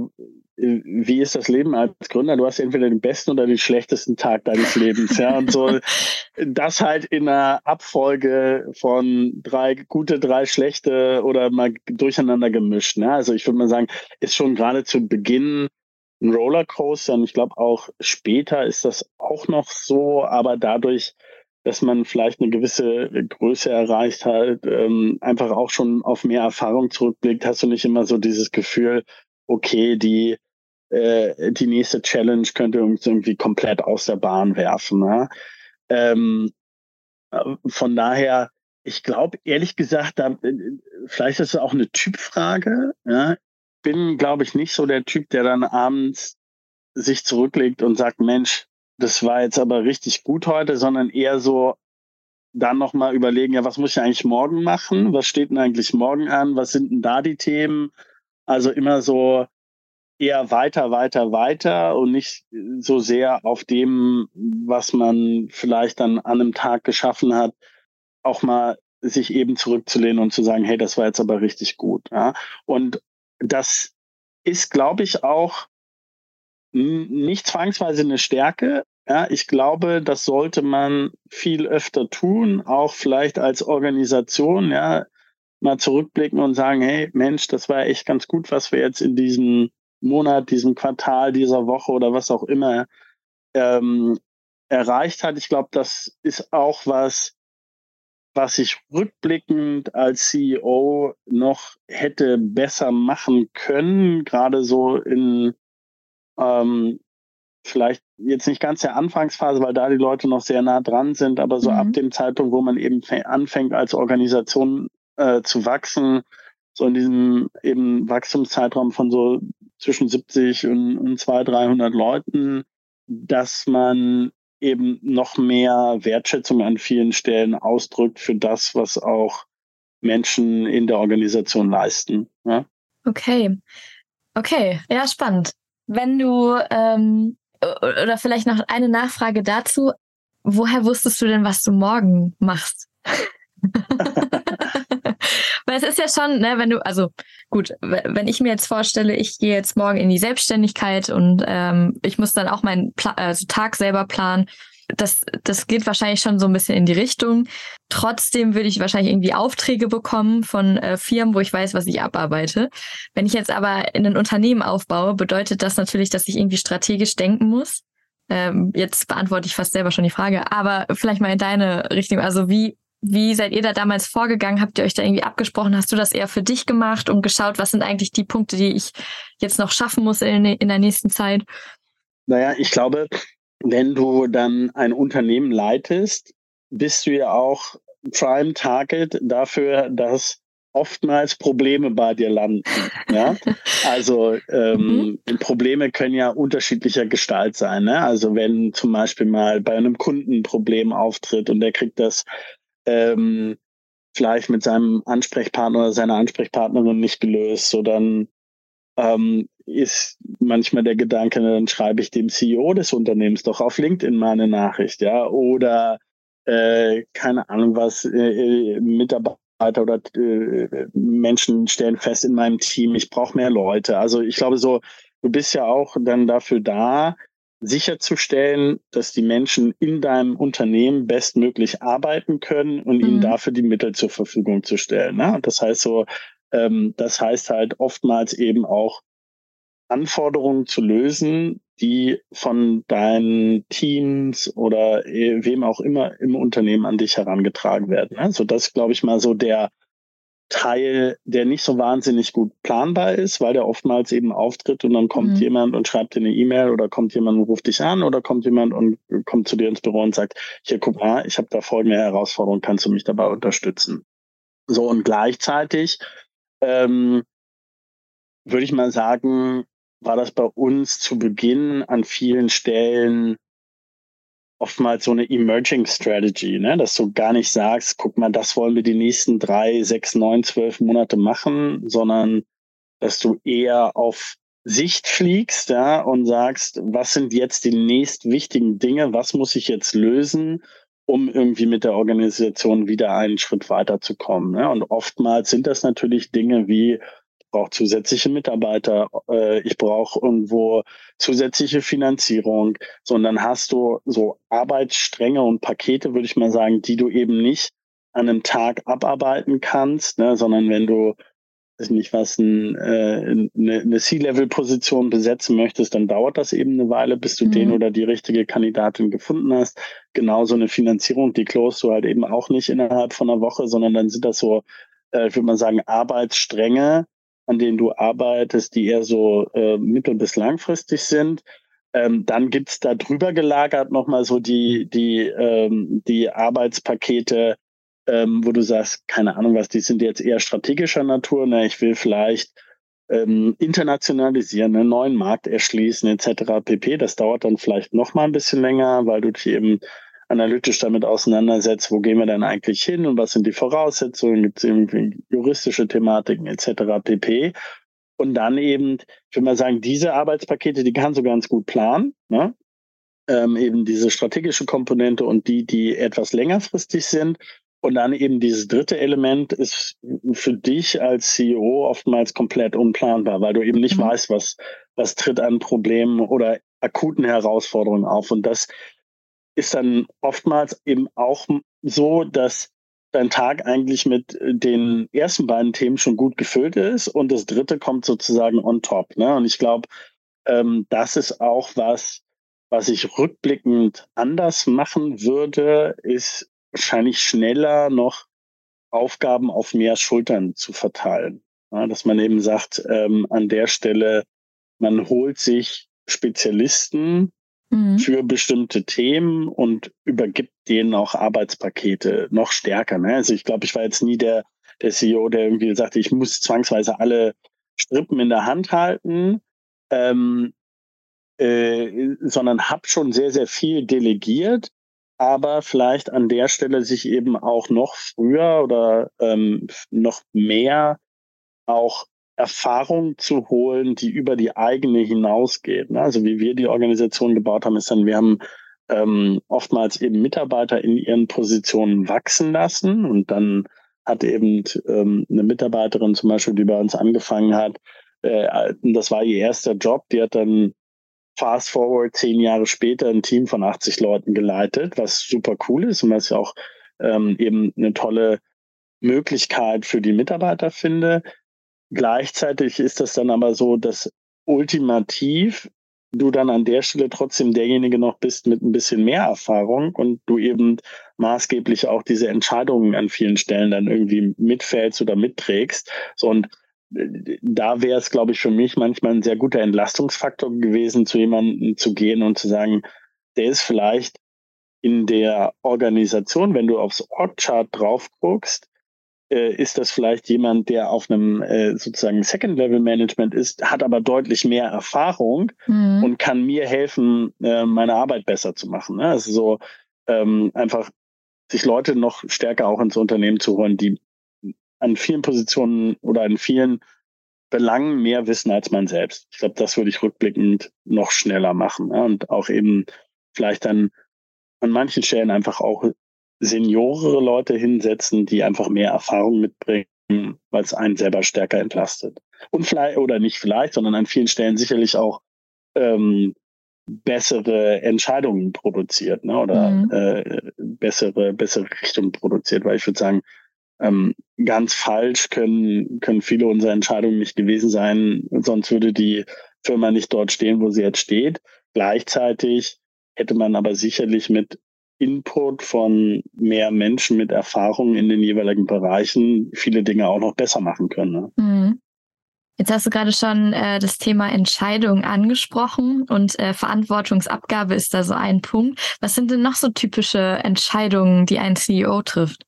wie ist das Leben als Gründer? Du hast entweder den besten oder den schlechtesten Tag deines Lebens. ja, und so das halt in einer Abfolge von drei gute, drei schlechte oder mal durcheinander gemischt. Ne? Also ich würde mal sagen, ist schon gerade zu Beginn ein Rollercoaster und ich glaube auch später ist das auch noch so, aber dadurch dass man vielleicht eine gewisse Größe erreicht hat, ähm, einfach auch schon auf mehr Erfahrung zurückblickt, hast du nicht immer so dieses Gefühl, okay, die, äh, die nächste Challenge könnte uns irgendwie komplett aus der Bahn werfen. Ne? Ähm, äh, von daher, ich glaube ehrlich gesagt, da, äh, vielleicht ist es auch eine Typfrage. Ja? Bin, glaube ich, nicht so der Typ, der dann abends sich zurücklegt und sagt, Mensch, das war jetzt aber richtig gut heute, sondern eher so dann nochmal überlegen, ja, was muss ich eigentlich morgen machen? Was steht denn eigentlich morgen an? Was sind denn da die Themen? Also immer so eher weiter, weiter, weiter und nicht so sehr auf dem, was man vielleicht dann an einem Tag geschaffen hat, auch mal sich eben zurückzulehnen und zu sagen, hey, das war jetzt aber richtig gut. Ja? Und das ist, glaube ich, auch nicht zwangsweise eine Stärke, ja, ich glaube, das sollte man viel öfter tun, auch vielleicht als Organisation, ja, mal zurückblicken und sagen, hey, Mensch, das war echt ganz gut, was wir jetzt in diesem Monat, diesem Quartal, dieser Woche oder was auch immer ähm, erreicht hat. Ich glaube, das ist auch was, was ich rückblickend als CEO noch hätte besser machen können, gerade so in ähm, vielleicht jetzt nicht ganz der Anfangsphase, weil da die Leute noch sehr nah dran sind, aber so mhm. ab dem Zeitpunkt, wo man eben anfängt als Organisation äh, zu wachsen, so in diesem eben Wachstumszeitraum von so zwischen 70 und, und 200, 300 Leuten, dass man eben noch mehr Wertschätzung an vielen Stellen ausdrückt für das, was auch Menschen in der Organisation leisten. Ja? Okay. Okay, ja, spannend. Wenn du, ähm, oder vielleicht noch eine Nachfrage dazu, woher wusstest du denn, was du morgen machst? Weil es ist ja schon, ne, wenn du, also gut, wenn ich mir jetzt vorstelle, ich gehe jetzt morgen in die Selbstständigkeit und ähm, ich muss dann auch meinen Pla also Tag selber planen. Das, das geht wahrscheinlich schon so ein bisschen in die Richtung. Trotzdem würde ich wahrscheinlich irgendwie Aufträge bekommen von äh, Firmen, wo ich weiß, was ich abarbeite. Wenn ich jetzt aber in ein Unternehmen aufbaue, bedeutet das natürlich, dass ich irgendwie strategisch denken muss. Ähm, jetzt beantworte ich fast selber schon die Frage, aber vielleicht mal in deine Richtung. Also wie, wie seid ihr da damals vorgegangen? Habt ihr euch da irgendwie abgesprochen? Hast du das eher für dich gemacht und geschaut, was sind eigentlich die Punkte, die ich jetzt noch schaffen muss in, in der nächsten Zeit? Naja, ich glaube, wenn du dann ein Unternehmen leitest, bist du ja auch Prime Target dafür, dass oftmals Probleme bei dir landen. Ja? Also ähm, mhm. Probleme können ja unterschiedlicher Gestalt sein. Ne? Also wenn zum Beispiel mal bei einem Kunden ein Problem auftritt und der kriegt das ähm, vielleicht mit seinem Ansprechpartner oder seiner Ansprechpartnerin nicht gelöst, so dann ähm, ist manchmal der Gedanke, dann schreibe ich dem CEO des Unternehmens doch auf LinkedIn mal eine Nachricht, ja, oder äh, keine Ahnung was, äh, Mitarbeiter oder äh, Menschen stellen fest in meinem Team, ich brauche mehr Leute. Also ich glaube so, du bist ja auch dann dafür da, sicherzustellen, dass die Menschen in deinem Unternehmen bestmöglich arbeiten können und mhm. ihnen dafür die Mittel zur Verfügung zu stellen. Ne? Das heißt so, ähm, das heißt halt oftmals eben auch Anforderungen zu lösen, die von deinen Teams oder äh, wem auch immer im Unternehmen an dich herangetragen werden. Also das glaube ich mal so der Teil, der nicht so wahnsinnig gut planbar ist, weil der oftmals eben auftritt und dann kommt mhm. jemand und schreibt dir eine E-Mail oder kommt jemand und ruft dich an oder kommt jemand und kommt zu dir ins Büro und sagt, hier guck mal, ich habe da folgende Herausforderung, kannst du mich dabei unterstützen? So und gleichzeitig ähm, würde ich mal sagen, war das bei uns zu Beginn an vielen Stellen oftmals so eine Emerging Strategy, ne? dass du gar nicht sagst, guck mal, das wollen wir die nächsten drei, sechs, neun, zwölf Monate machen, sondern dass du eher auf Sicht fliegst ja, und sagst, was sind jetzt die nächst wichtigen Dinge, was muss ich jetzt lösen, um irgendwie mit der Organisation wieder einen Schritt weiterzukommen. Ne? Und oftmals sind das natürlich Dinge wie brauche zusätzliche Mitarbeiter, äh, ich brauche irgendwo zusätzliche Finanzierung, sondern hast du so Arbeitsstränge und Pakete, würde ich mal sagen, die du eben nicht an einem Tag abarbeiten kannst, ne, sondern wenn du weiß nicht was ein, äh, eine, eine C-Level-Position besetzen möchtest, dann dauert das eben eine Weile, bis du mhm. den oder die richtige Kandidatin gefunden hast. Genauso eine Finanzierung, die closest du halt eben auch nicht innerhalb von einer Woche, sondern dann sind das so, äh, ich würde mal sagen, Arbeitsstränge, an denen du arbeitest, die eher so äh, mittel- bis langfristig sind. Ähm, dann gibt's da drüber gelagert nochmal so die, die, ähm, die Arbeitspakete, ähm, wo du sagst, keine Ahnung was, die sind jetzt eher strategischer Natur. Ne? Ich will vielleicht ähm, internationalisieren, einen neuen Markt erschließen etc. pp. Das dauert dann vielleicht noch mal ein bisschen länger, weil du dich eben analytisch damit auseinandersetzt, wo gehen wir denn eigentlich hin und was sind die Voraussetzungen, gibt es irgendwie juristische Thematiken etc. pp. Und dann eben, ich würde mal sagen, diese Arbeitspakete, die kannst du ganz gut planen. Ne? Ähm, eben diese strategische Komponente und die, die etwas längerfristig sind. Und dann eben dieses dritte Element ist für dich als CEO oftmals komplett unplanbar, weil du eben nicht mhm. weißt, was, was tritt an Problemen oder akuten Herausforderungen auf. Und das ist dann oftmals eben auch so, dass dein Tag eigentlich mit den ersten beiden Themen schon gut gefüllt ist und das dritte kommt sozusagen on top. Ne? Und ich glaube, ähm, das ist auch was, was ich rückblickend anders machen würde, ist wahrscheinlich schneller noch Aufgaben auf mehr Schultern zu verteilen. Ja, dass man eben sagt, ähm, an der Stelle, man holt sich Spezialisten mhm. für bestimmte Themen und übergibt denen auch Arbeitspakete noch stärker. Ne? Also ich glaube, ich war jetzt nie der, der CEO, der irgendwie sagte, ich muss zwangsweise alle Strippen in der Hand halten, ähm, äh, sondern habe schon sehr, sehr viel delegiert, aber vielleicht an der Stelle sich eben auch noch früher oder ähm, noch mehr auch Erfahrung zu holen, die über die eigene hinausgeht. Ne? Also wie wir die Organisation gebaut haben, ist dann, wir haben ähm, oftmals eben Mitarbeiter in ihren Positionen wachsen lassen und dann hat eben ähm, eine Mitarbeiterin zum Beispiel, die bei uns angefangen hat, äh, das war ihr erster Job, die hat dann fast forward zehn Jahre später ein Team von 80 Leuten geleitet, was super cool ist und was ich auch ähm, eben eine tolle Möglichkeit für die Mitarbeiter finde. Gleichzeitig ist das dann aber so, dass ultimativ du dann an der Stelle trotzdem derjenige noch bist mit ein bisschen mehr Erfahrung und du eben maßgeblich auch diese Entscheidungen an vielen Stellen dann irgendwie mitfällst oder mitträgst. So, und äh, da wäre es, glaube ich, für mich manchmal ein sehr guter Entlastungsfaktor gewesen, zu jemandem zu gehen und zu sagen, der ist vielleicht in der Organisation, wenn du aufs Org-Chart drauf guckst, ist das vielleicht jemand, der auf einem äh, sozusagen Second-Level-Management ist, hat aber deutlich mehr Erfahrung mhm. und kann mir helfen, äh, meine Arbeit besser zu machen. Ne? Also so ähm, einfach sich Leute noch stärker auch ins Unternehmen zu holen, die an vielen Positionen oder an vielen Belangen mehr wissen als man selbst. Ich glaube, das würde ich rückblickend noch schneller machen ja? und auch eben vielleicht dann an manchen Stellen einfach auch seniorere Leute hinsetzen, die einfach mehr Erfahrung mitbringen, weil es einen selber stärker entlastet. Und vielleicht, oder nicht vielleicht, sondern an vielen Stellen sicherlich auch ähm, bessere Entscheidungen produziert, ne? Oder mhm. äh, bessere, bessere Richtungen produziert, weil ich würde sagen, ähm, ganz falsch können, können viele unserer Entscheidungen nicht gewesen sein, sonst würde die Firma nicht dort stehen, wo sie jetzt steht. Gleichzeitig hätte man aber sicherlich mit Input von mehr Menschen mit Erfahrung in den jeweiligen Bereichen viele Dinge auch noch besser machen können. Ne? Mhm. Jetzt hast du gerade schon äh, das Thema Entscheidung angesprochen und äh, Verantwortungsabgabe ist da so ein Punkt. Was sind denn noch so typische Entscheidungen, die ein CEO trifft?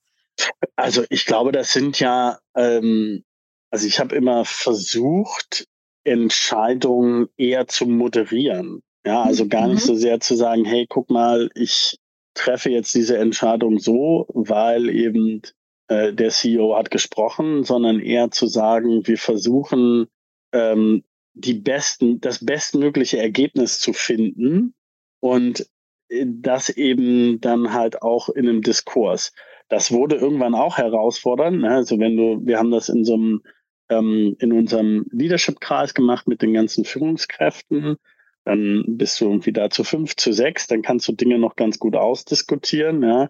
Also ich glaube, das sind ja, ähm, also ich habe immer versucht, Entscheidungen eher zu moderieren. Ja, also gar nicht mhm. so sehr zu sagen, hey, guck mal, ich treffe jetzt diese Entscheidung so, weil eben äh, der CEO hat gesprochen, sondern eher zu sagen, wir versuchen ähm, die besten, das bestmögliche Ergebnis zu finden und äh, das eben dann halt auch in einem Diskurs. Das wurde irgendwann auch herausfordernd. Ne? Also wenn du, wir haben das in so einem ähm, in unserem Leadership-Kreis gemacht mit den ganzen Führungskräften dann bist du irgendwie da zu fünf, zu sechs, dann kannst du Dinge noch ganz gut ausdiskutieren, ja.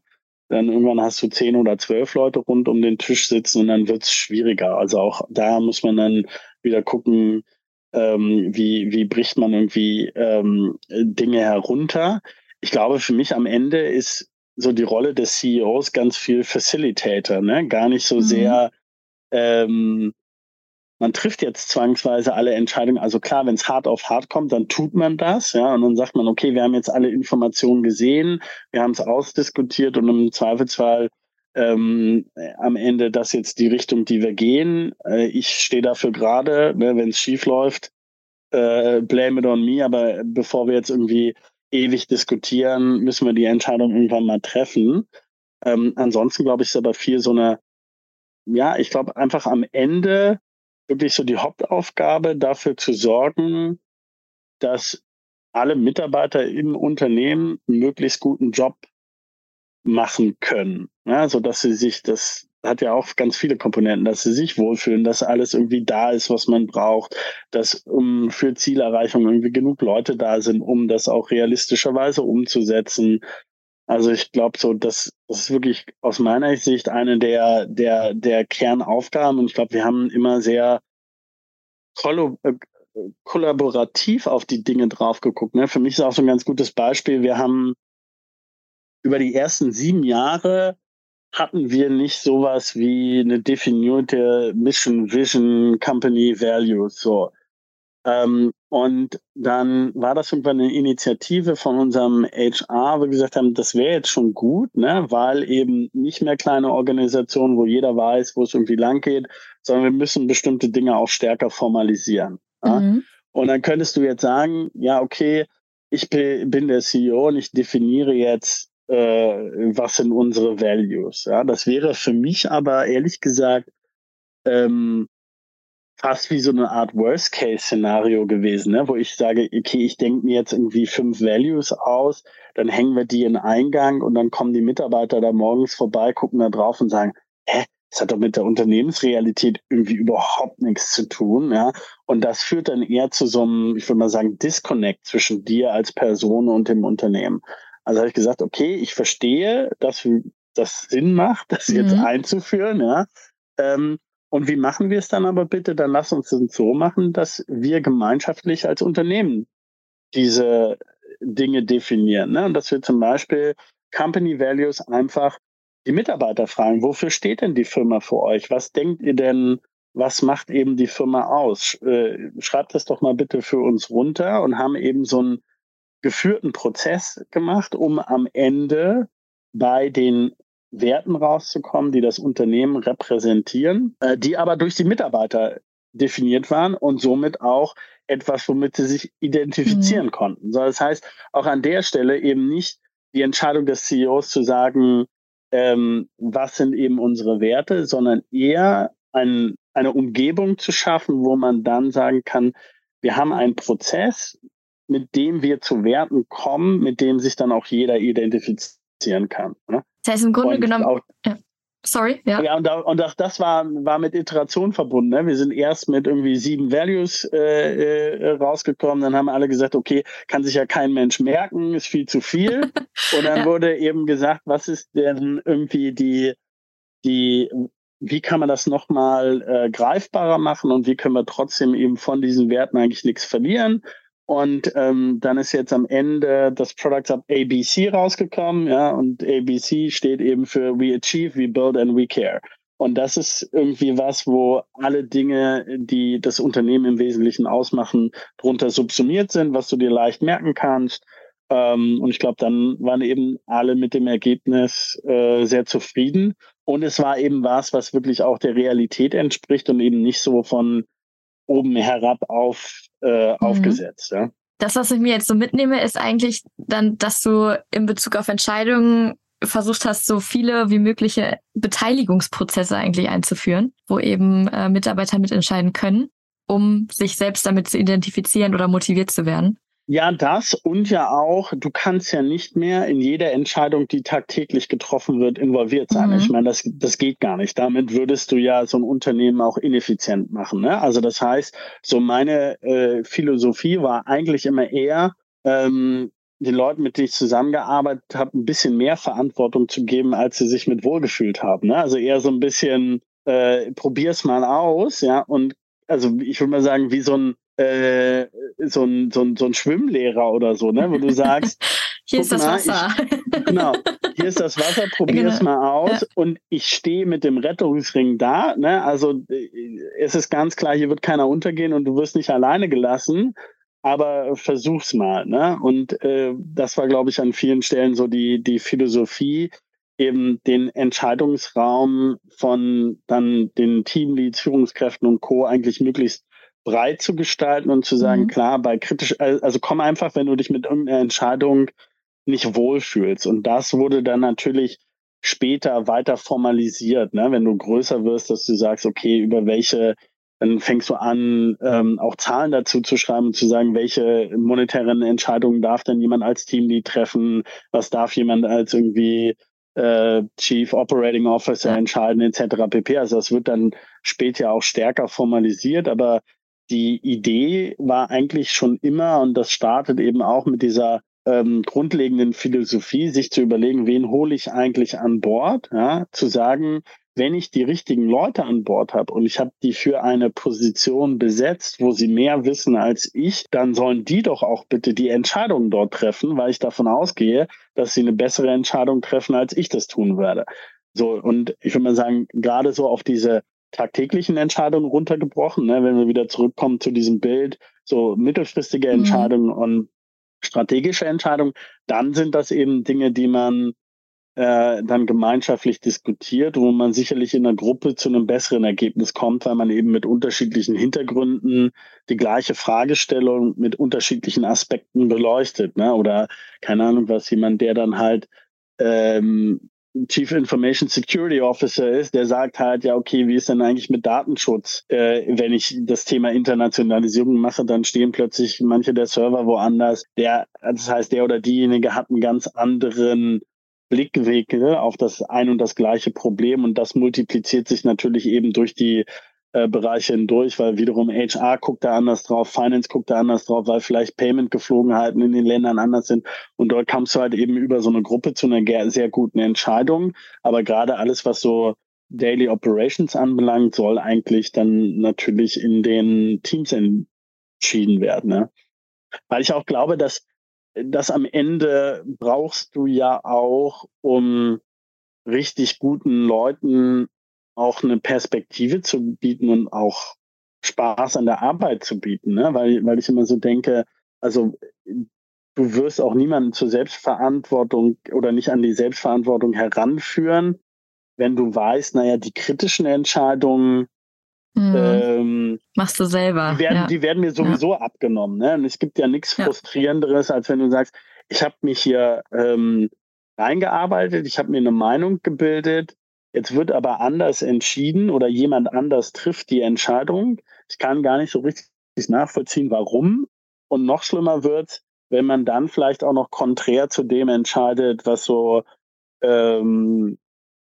Dann irgendwann hast du zehn oder zwölf Leute rund um den Tisch sitzen und dann wird's schwieriger. Also auch da muss man dann wieder gucken, ähm, wie, wie bricht man irgendwie ähm, Dinge herunter. Ich glaube, für mich am Ende ist so die Rolle des CEOs ganz viel Facilitator, ne? Gar nicht so mhm. sehr ähm, man trifft jetzt zwangsweise alle Entscheidungen. Also klar, wenn es hart auf hart kommt, dann tut man das, ja, und dann sagt man, okay, wir haben jetzt alle Informationen gesehen, wir haben es ausdiskutiert und im Zweifelsfall ähm, am Ende das jetzt die Richtung, die wir gehen. Äh, ich stehe dafür gerade, ne, wenn es schief läuft, äh, blame it on me, aber bevor wir jetzt irgendwie ewig diskutieren, müssen wir die Entscheidung irgendwann mal treffen. Ähm, ansonsten glaube ich, ist aber viel so eine, ja, ich glaube einfach am Ende wirklich so die Hauptaufgabe, dafür zu sorgen, dass alle Mitarbeiter im Unternehmen einen möglichst guten Job machen können. Ja, so dass sie sich, das hat ja auch ganz viele Komponenten, dass sie sich wohlfühlen, dass alles irgendwie da ist, was man braucht, dass um für Zielerreichung irgendwie genug Leute da sind, um das auch realistischerweise umzusetzen, also ich glaube so, das, das ist wirklich aus meiner Sicht eine der, der, der Kernaufgaben. Und ich glaube, wir haben immer sehr äh, kollaborativ auf die Dinge drauf geguckt. Ne? Für mich ist auch so ein ganz gutes Beispiel. Wir haben über die ersten sieben Jahre hatten wir nicht sowas wie eine definierte Mission, Vision, Company Values. So. Ähm, und dann war das irgendwann eine Initiative von unserem HR, wo wir gesagt haben, das wäre jetzt schon gut, ne, weil eben nicht mehr kleine Organisationen, wo jeder weiß, wo es irgendwie lang geht, sondern wir müssen bestimmte Dinge auch stärker formalisieren. Ja? Mhm. Und dann könntest du jetzt sagen, ja, okay, ich bin der CEO und ich definiere jetzt, äh, was sind unsere Values. Ja? Das wäre für mich aber ehrlich gesagt ähm, fast wie so eine Art Worst-Case-Szenario gewesen, ne? wo ich sage, okay, ich denke mir jetzt irgendwie fünf Values aus, dann hängen wir die in Eingang und dann kommen die Mitarbeiter da morgens vorbei, gucken da drauf und sagen, hä, das hat doch mit der Unternehmensrealität irgendwie überhaupt nichts zu tun, ja. Und das führt dann eher zu so einem, ich würde mal sagen, Disconnect zwischen dir als Person und dem Unternehmen. Also habe ich gesagt, okay, ich verstehe, dass das Sinn macht, das mhm. jetzt einzuführen, ja. Ähm, und wie machen wir es dann aber bitte? Dann lass uns es so machen, dass wir gemeinschaftlich als Unternehmen diese Dinge definieren. Ne? Und dass wir zum Beispiel Company Values einfach die Mitarbeiter fragen, wofür steht denn die Firma für euch? Was denkt ihr denn, was macht eben die Firma aus? Äh, schreibt das doch mal bitte für uns runter und haben eben so einen geführten Prozess gemacht, um am Ende bei den Werten rauszukommen, die das Unternehmen repräsentieren, äh, die aber durch die Mitarbeiter definiert waren und somit auch etwas, womit sie sich identifizieren mhm. konnten. So, das heißt, auch an der Stelle eben nicht die Entscheidung des CEOs zu sagen, ähm, was sind eben unsere Werte, sondern eher ein, eine Umgebung zu schaffen, wo man dann sagen kann, wir haben einen Prozess, mit dem wir zu Werten kommen, mit dem sich dann auch jeder identifizieren kann. Ne? Das heißt im Grunde und genommen. Auch, ja. Sorry, ja. Ja, und, und auch das war, war mit Iteration verbunden. Ne? Wir sind erst mit irgendwie sieben Values äh, äh, rausgekommen, dann haben alle gesagt, okay, kann sich ja kein Mensch merken, ist viel zu viel. und dann ja. wurde eben gesagt, was ist denn irgendwie die, die, wie kann man das nochmal äh, greifbarer machen und wie können wir trotzdem eben von diesen Werten eigentlich nichts verlieren? Und ähm, dann ist jetzt am Ende das Product Up ABC rausgekommen, ja, und ABC steht eben für We Achieve, We Build and We Care. Und das ist irgendwie was, wo alle Dinge, die das Unternehmen im Wesentlichen ausmachen, drunter subsumiert sind, was du dir leicht merken kannst. Ähm, und ich glaube, dann waren eben alle mit dem Ergebnis äh, sehr zufrieden. Und es war eben was, was wirklich auch der Realität entspricht und eben nicht so von oben herab auf, äh, mhm. aufgesetzt. Ja. Das, was ich mir jetzt so mitnehme, ist eigentlich dann, dass du in Bezug auf Entscheidungen versucht hast, so viele wie mögliche Beteiligungsprozesse eigentlich einzuführen, wo eben äh, Mitarbeiter mitentscheiden können, um sich selbst damit zu identifizieren oder motiviert zu werden. Ja, das und ja auch, du kannst ja nicht mehr in jeder Entscheidung, die tagtäglich getroffen wird, involviert sein. Mhm. Ich meine, das, das geht gar nicht. Damit würdest du ja so ein Unternehmen auch ineffizient machen. Ne? Also das heißt, so meine äh, Philosophie war eigentlich immer eher, ähm, den Leuten, mit denen ich zusammengearbeitet habe, ein bisschen mehr Verantwortung zu geben, als sie sich mit wohlgefühlt haben. Ne? Also eher so ein bisschen, äh, probier's mal aus, ja, und also ich würde mal sagen, wie so ein äh, so, ein, so, ein, so ein Schwimmlehrer oder so, ne? wo du sagst, hier ist das mal, Wasser. Ich, genau, hier ist das Wasser, probier genau. es mal aus. Ja. Und ich stehe mit dem Rettungsring da. Ne? Also es ist ganz klar, hier wird keiner untergehen und du wirst nicht alleine gelassen. Aber versuch's mal. Ne? Und äh, das war, glaube ich, an vielen Stellen so die, die Philosophie, eben den Entscheidungsraum von dann den Teamleads, Führungskräften und Co. eigentlich möglichst breit zu gestalten und zu sagen, mhm. klar, bei kritisch, also komm einfach, wenn du dich mit irgendeiner Entscheidung nicht wohlfühlst. Und das wurde dann natürlich später weiter formalisiert, ne? wenn du größer wirst, dass du sagst, okay, über welche, dann fängst du an, ähm, auch Zahlen dazu zu schreiben und zu sagen, welche monetären Entscheidungen darf denn jemand als Teamlead treffen, was darf jemand als irgendwie äh, Chief Operating Officer entscheiden, etc. pp. Also das wird dann später auch stärker formalisiert, aber die Idee war eigentlich schon immer, und das startet eben auch mit dieser ähm, grundlegenden Philosophie, sich zu überlegen, wen hole ich eigentlich an Bord, ja, zu sagen, wenn ich die richtigen Leute an Bord habe und ich habe die für eine Position besetzt, wo sie mehr wissen als ich, dann sollen die doch auch bitte die Entscheidungen dort treffen, weil ich davon ausgehe, dass sie eine bessere Entscheidung treffen, als ich das tun werde. So, und ich würde mal sagen, gerade so auf diese tagtäglichen Entscheidungen runtergebrochen, ne, wenn wir wieder zurückkommen zu diesem Bild, so mittelfristige mhm. Entscheidungen mhm. und strategische Entscheidungen, dann sind das eben Dinge, die man äh, dann gemeinschaftlich diskutiert, wo man sicherlich in einer Gruppe zu einem besseren Ergebnis kommt, weil man eben mit unterschiedlichen Hintergründen die gleiche Fragestellung mit unterschiedlichen Aspekten beleuchtet. Ne? Oder keine Ahnung was, jemand, der dann halt ähm, Chief Information Security Officer ist, der sagt halt, ja, okay, wie ist denn eigentlich mit Datenschutz? Äh, wenn ich das Thema Internationalisierung mache, dann stehen plötzlich manche der Server woanders. Der, das heißt, der oder diejenige hat einen ganz anderen Blickwinkel auf das ein und das gleiche Problem und das multipliziert sich natürlich eben durch die äh, Bereiche hindurch, weil wiederum HR guckt da anders drauf, Finance guckt da anders drauf, weil vielleicht Payment-Geflogenheiten in den Ländern anders sind. Und dort kommst du halt eben über so eine Gruppe zu einer sehr guten Entscheidung. Aber gerade alles, was so Daily Operations anbelangt, soll eigentlich dann natürlich in den Teams entschieden werden. Ne? Weil ich auch glaube, dass das am Ende brauchst du ja auch, um richtig guten Leuten auch eine Perspektive zu bieten und auch Spaß an der Arbeit zu bieten, ne? weil, weil ich immer so denke, also du wirst auch niemanden zur Selbstverantwortung oder nicht an die Selbstverantwortung heranführen, wenn du weißt, naja, die kritischen Entscheidungen mhm. ähm, machst du selber. Die werden, ja. die werden mir sowieso ja. abgenommen. Ne? Und es gibt ja nichts ja. Frustrierenderes, als wenn du sagst, ich habe mich hier ähm, reingearbeitet, ich habe mir eine Meinung gebildet, Jetzt wird aber anders entschieden oder jemand anders trifft die Entscheidung. Ich kann gar nicht so richtig nachvollziehen, warum. Und noch schlimmer wird, wenn man dann vielleicht auch noch konträr zu dem entscheidet, was so ähm,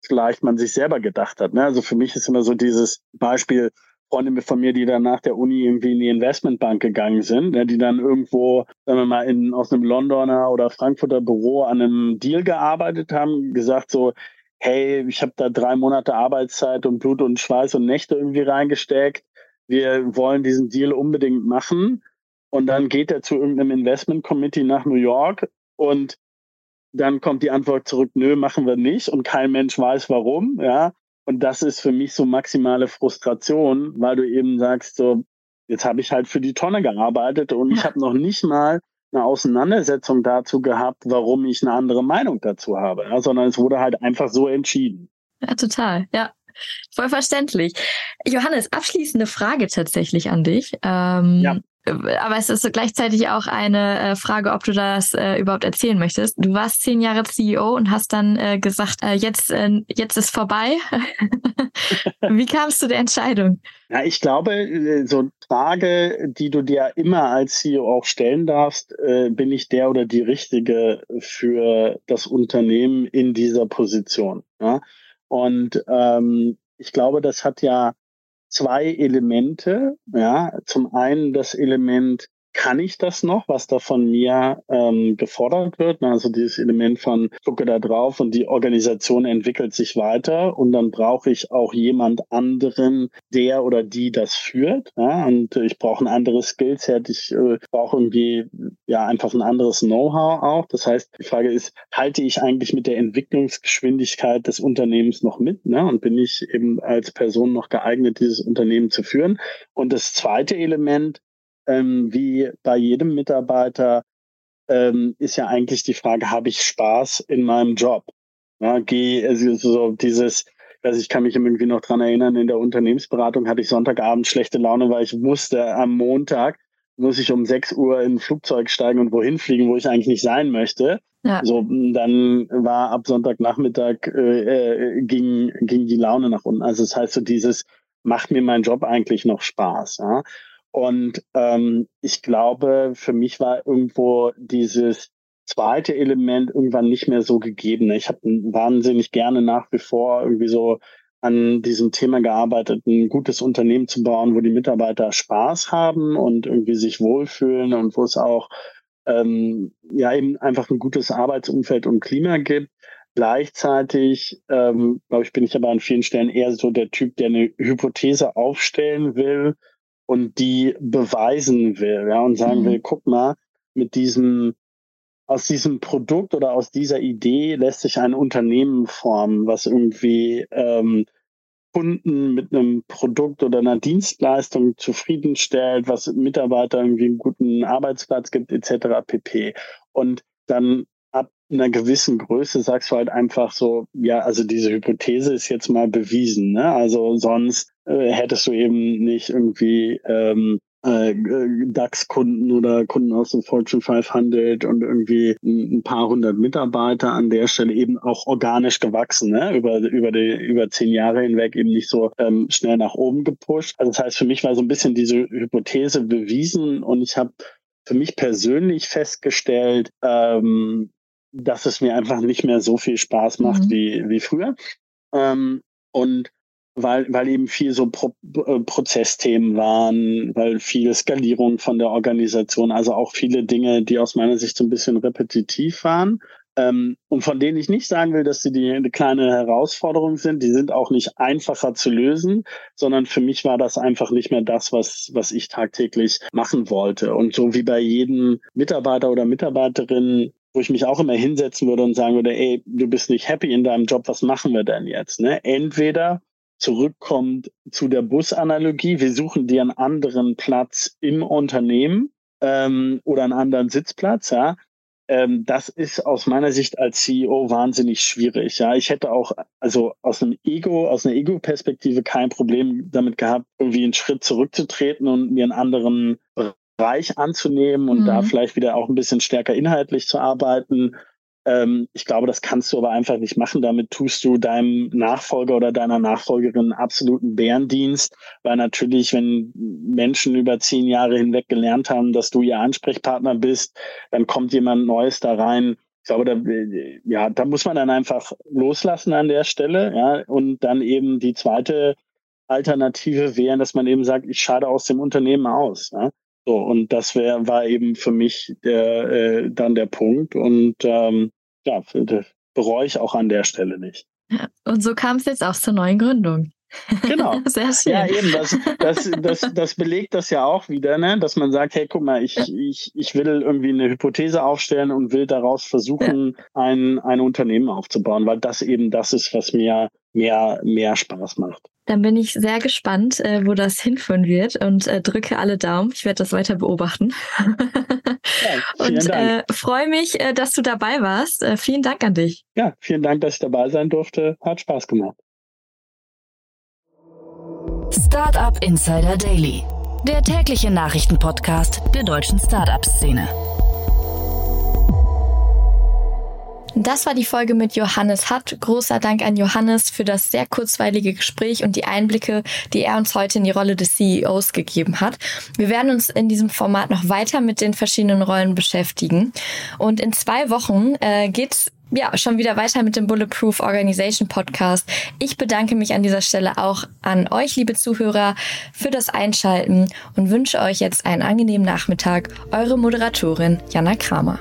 vielleicht man sich selber gedacht hat. Ne? Also für mich ist immer so dieses Beispiel, Freunde von mir, die dann nach der Uni irgendwie in die Investmentbank gegangen sind, ne, die dann irgendwo, sagen wir mal, in, aus einem Londoner oder Frankfurter Büro an einem Deal gearbeitet haben, gesagt so, hey, ich habe da drei Monate Arbeitszeit und Blut und Schweiß und Nächte irgendwie reingesteckt. Wir wollen diesen Deal unbedingt machen. Und dann geht er zu irgendeinem Investment Committee nach New York und dann kommt die Antwort zurück, nö, machen wir nicht. Und kein Mensch weiß warum, ja. Und das ist für mich so maximale Frustration, weil du eben sagst, so, jetzt habe ich halt für die Tonne gearbeitet und ich habe noch nicht mal eine Auseinandersetzung dazu gehabt, warum ich eine andere Meinung dazu habe, ja, sondern es wurde halt einfach so entschieden. Ja, total. Ja, voll verständlich. Johannes, abschließende Frage tatsächlich an dich. Ähm, ja. Aber es ist gleichzeitig auch eine äh, Frage, ob du das äh, überhaupt erzählen möchtest. Du warst zehn Jahre CEO und hast dann äh, gesagt, äh, jetzt, äh, jetzt ist vorbei. Wie kamst du der Entscheidung? Ja, ich glaube, äh, so eine Frage, die du dir immer als CEO auch stellen darfst, bin ich der oder die Richtige für das Unternehmen in dieser Position? Ja? Und ähm, ich glaube, das hat ja zwei Elemente. Ja, zum einen das Element kann ich das noch, was da von mir ähm, gefordert wird. Also dieses Element von gucke da drauf und die Organisation entwickelt sich weiter und dann brauche ich auch jemand anderen, der oder die das führt. Ja? Und ich brauche ein anderes Skillset, ich äh, brauche irgendwie ja einfach ein anderes Know-how auch. Das heißt, die Frage ist, halte ich eigentlich mit der Entwicklungsgeschwindigkeit des Unternehmens noch mit? Ne? Und bin ich eben als Person noch geeignet, dieses Unternehmen zu führen? Und das zweite Element ähm, wie bei jedem Mitarbeiter ähm, ist ja eigentlich die Frage, habe ich Spaß in meinem Job? Ja, geh, also so dieses, also ich kann mich irgendwie noch dran erinnern, in der Unternehmensberatung hatte ich Sonntagabend schlechte Laune, weil ich wusste, am Montag muss ich um 6 Uhr in ein Flugzeug steigen und wohin fliegen, wo ich eigentlich nicht sein möchte. Ja. So, dann war ab Sonntagnachmittag äh, äh, ging, ging die Laune nach unten. Also das heißt so dieses, macht mir mein Job eigentlich noch Spaß? Ja? Und ähm, ich glaube, für mich war irgendwo dieses zweite Element irgendwann nicht mehr so gegeben. Ich habe wahnsinnig gerne nach wie vor irgendwie so an diesem Thema gearbeitet, ein gutes Unternehmen zu bauen, wo die Mitarbeiter Spaß haben und irgendwie sich wohlfühlen und wo es auch ähm, ja eben einfach ein gutes Arbeitsumfeld und Klima gibt. Gleichzeitig, ähm, glaube ich, bin ich aber an vielen Stellen eher so der Typ, der eine Hypothese aufstellen will und die beweisen will, ja, und sagen mhm. will, guck mal, mit diesem aus diesem Produkt oder aus dieser Idee lässt sich ein Unternehmen formen, was irgendwie ähm, Kunden mit einem Produkt oder einer Dienstleistung zufriedenstellt, was Mitarbeiter irgendwie einen guten Arbeitsplatz gibt, etc. pp. Und dann ab einer gewissen Größe sagst du halt einfach so, ja, also diese Hypothese ist jetzt mal bewiesen. Ne? Also sonst äh, hättest du eben nicht irgendwie ähm, äh, DAX-Kunden oder Kunden aus dem Fortune 500 und irgendwie ein, paar hundert Mitarbeiter an der Stelle eben auch organisch gewachsen, ne? über, über, die, über zehn Jahre hinweg eben nicht so ähm, schnell nach oben gepusht. Also das heißt, für mich war so ein bisschen diese Hypothese bewiesen und ich habe für mich persönlich festgestellt, ähm, dass es mir einfach nicht mehr so viel Spaß macht mhm. wie, wie früher. Ähm, und weil, weil eben viel so Pro, äh, Prozessthemen waren, weil viel Skalierung von der Organisation, also auch viele Dinge, die aus meiner Sicht so ein bisschen repetitiv waren. Ähm, und von denen ich nicht sagen will, dass sie die eine kleine Herausforderung sind. Die sind auch nicht einfacher zu lösen, sondern für mich war das einfach nicht mehr das, was, was ich tagtäglich machen wollte. Und so wie bei jedem Mitarbeiter oder Mitarbeiterin wo ich mich auch immer hinsetzen würde und sagen würde, ey, du bist nicht happy in deinem Job, was machen wir denn jetzt? Ne? Entweder zurückkommt zu der Busanalogie. Wir suchen dir einen anderen Platz im Unternehmen ähm, oder einen anderen Sitzplatz. Ja, ähm, das ist aus meiner Sicht als CEO wahnsinnig schwierig. Ja, ich hätte auch also aus einem Ego, aus einer Ego-Perspektive kein Problem damit gehabt, irgendwie einen Schritt zurückzutreten und mir einen anderen Bereich anzunehmen und mhm. da vielleicht wieder auch ein bisschen stärker inhaltlich zu arbeiten ähm, ich glaube, das kannst du aber einfach nicht machen. Damit tust du deinem Nachfolger oder deiner Nachfolgerin absoluten Bärendienst, weil natürlich, wenn Menschen über zehn Jahre hinweg gelernt haben, dass du ihr Ansprechpartner bist, dann kommt jemand Neues da rein. Ich glaube, da, ja, da muss man dann einfach loslassen an der Stelle, ja, und dann eben die zweite Alternative wäre, dass man eben sagt, ich scheide aus dem Unternehmen aus. Ja? So, und das wär, war eben für mich der, äh, dann der Punkt. Und ähm, ja, bereue ich auch an der Stelle nicht. Und so kam es jetzt auch zur neuen Gründung. Genau. Sehr schön. Ja, eben, das, das, das, das belegt das ja auch wieder, ne? dass man sagt, hey, guck mal, ich, ich, ich will irgendwie eine Hypothese aufstellen und will daraus versuchen, ja. ein, ein Unternehmen aufzubauen, weil das eben das ist, was mir mehr, mehr Spaß macht. Dann bin ich sehr gespannt, äh, wo das hinführen wird und äh, drücke alle Daumen. Ich werde das weiter beobachten. Ja, und äh, freue mich, äh, dass du dabei warst. Äh, vielen Dank an dich. Ja, vielen Dank, dass ich dabei sein durfte. Hat Spaß gemacht. Startup Insider Daily, der tägliche Nachrichtenpodcast der deutschen Startup-Szene. Das war die Folge mit Johannes Hatt. Großer Dank an Johannes für das sehr kurzweilige Gespräch und die Einblicke, die er uns heute in die Rolle des CEOs gegeben hat. Wir werden uns in diesem Format noch weiter mit den verschiedenen Rollen beschäftigen. Und in zwei Wochen äh, geht's ja, schon wieder weiter mit dem Bulletproof Organization Podcast. Ich bedanke mich an dieser Stelle auch an euch, liebe Zuhörer, für das Einschalten und wünsche euch jetzt einen angenehmen Nachmittag. Eure Moderatorin Jana Kramer.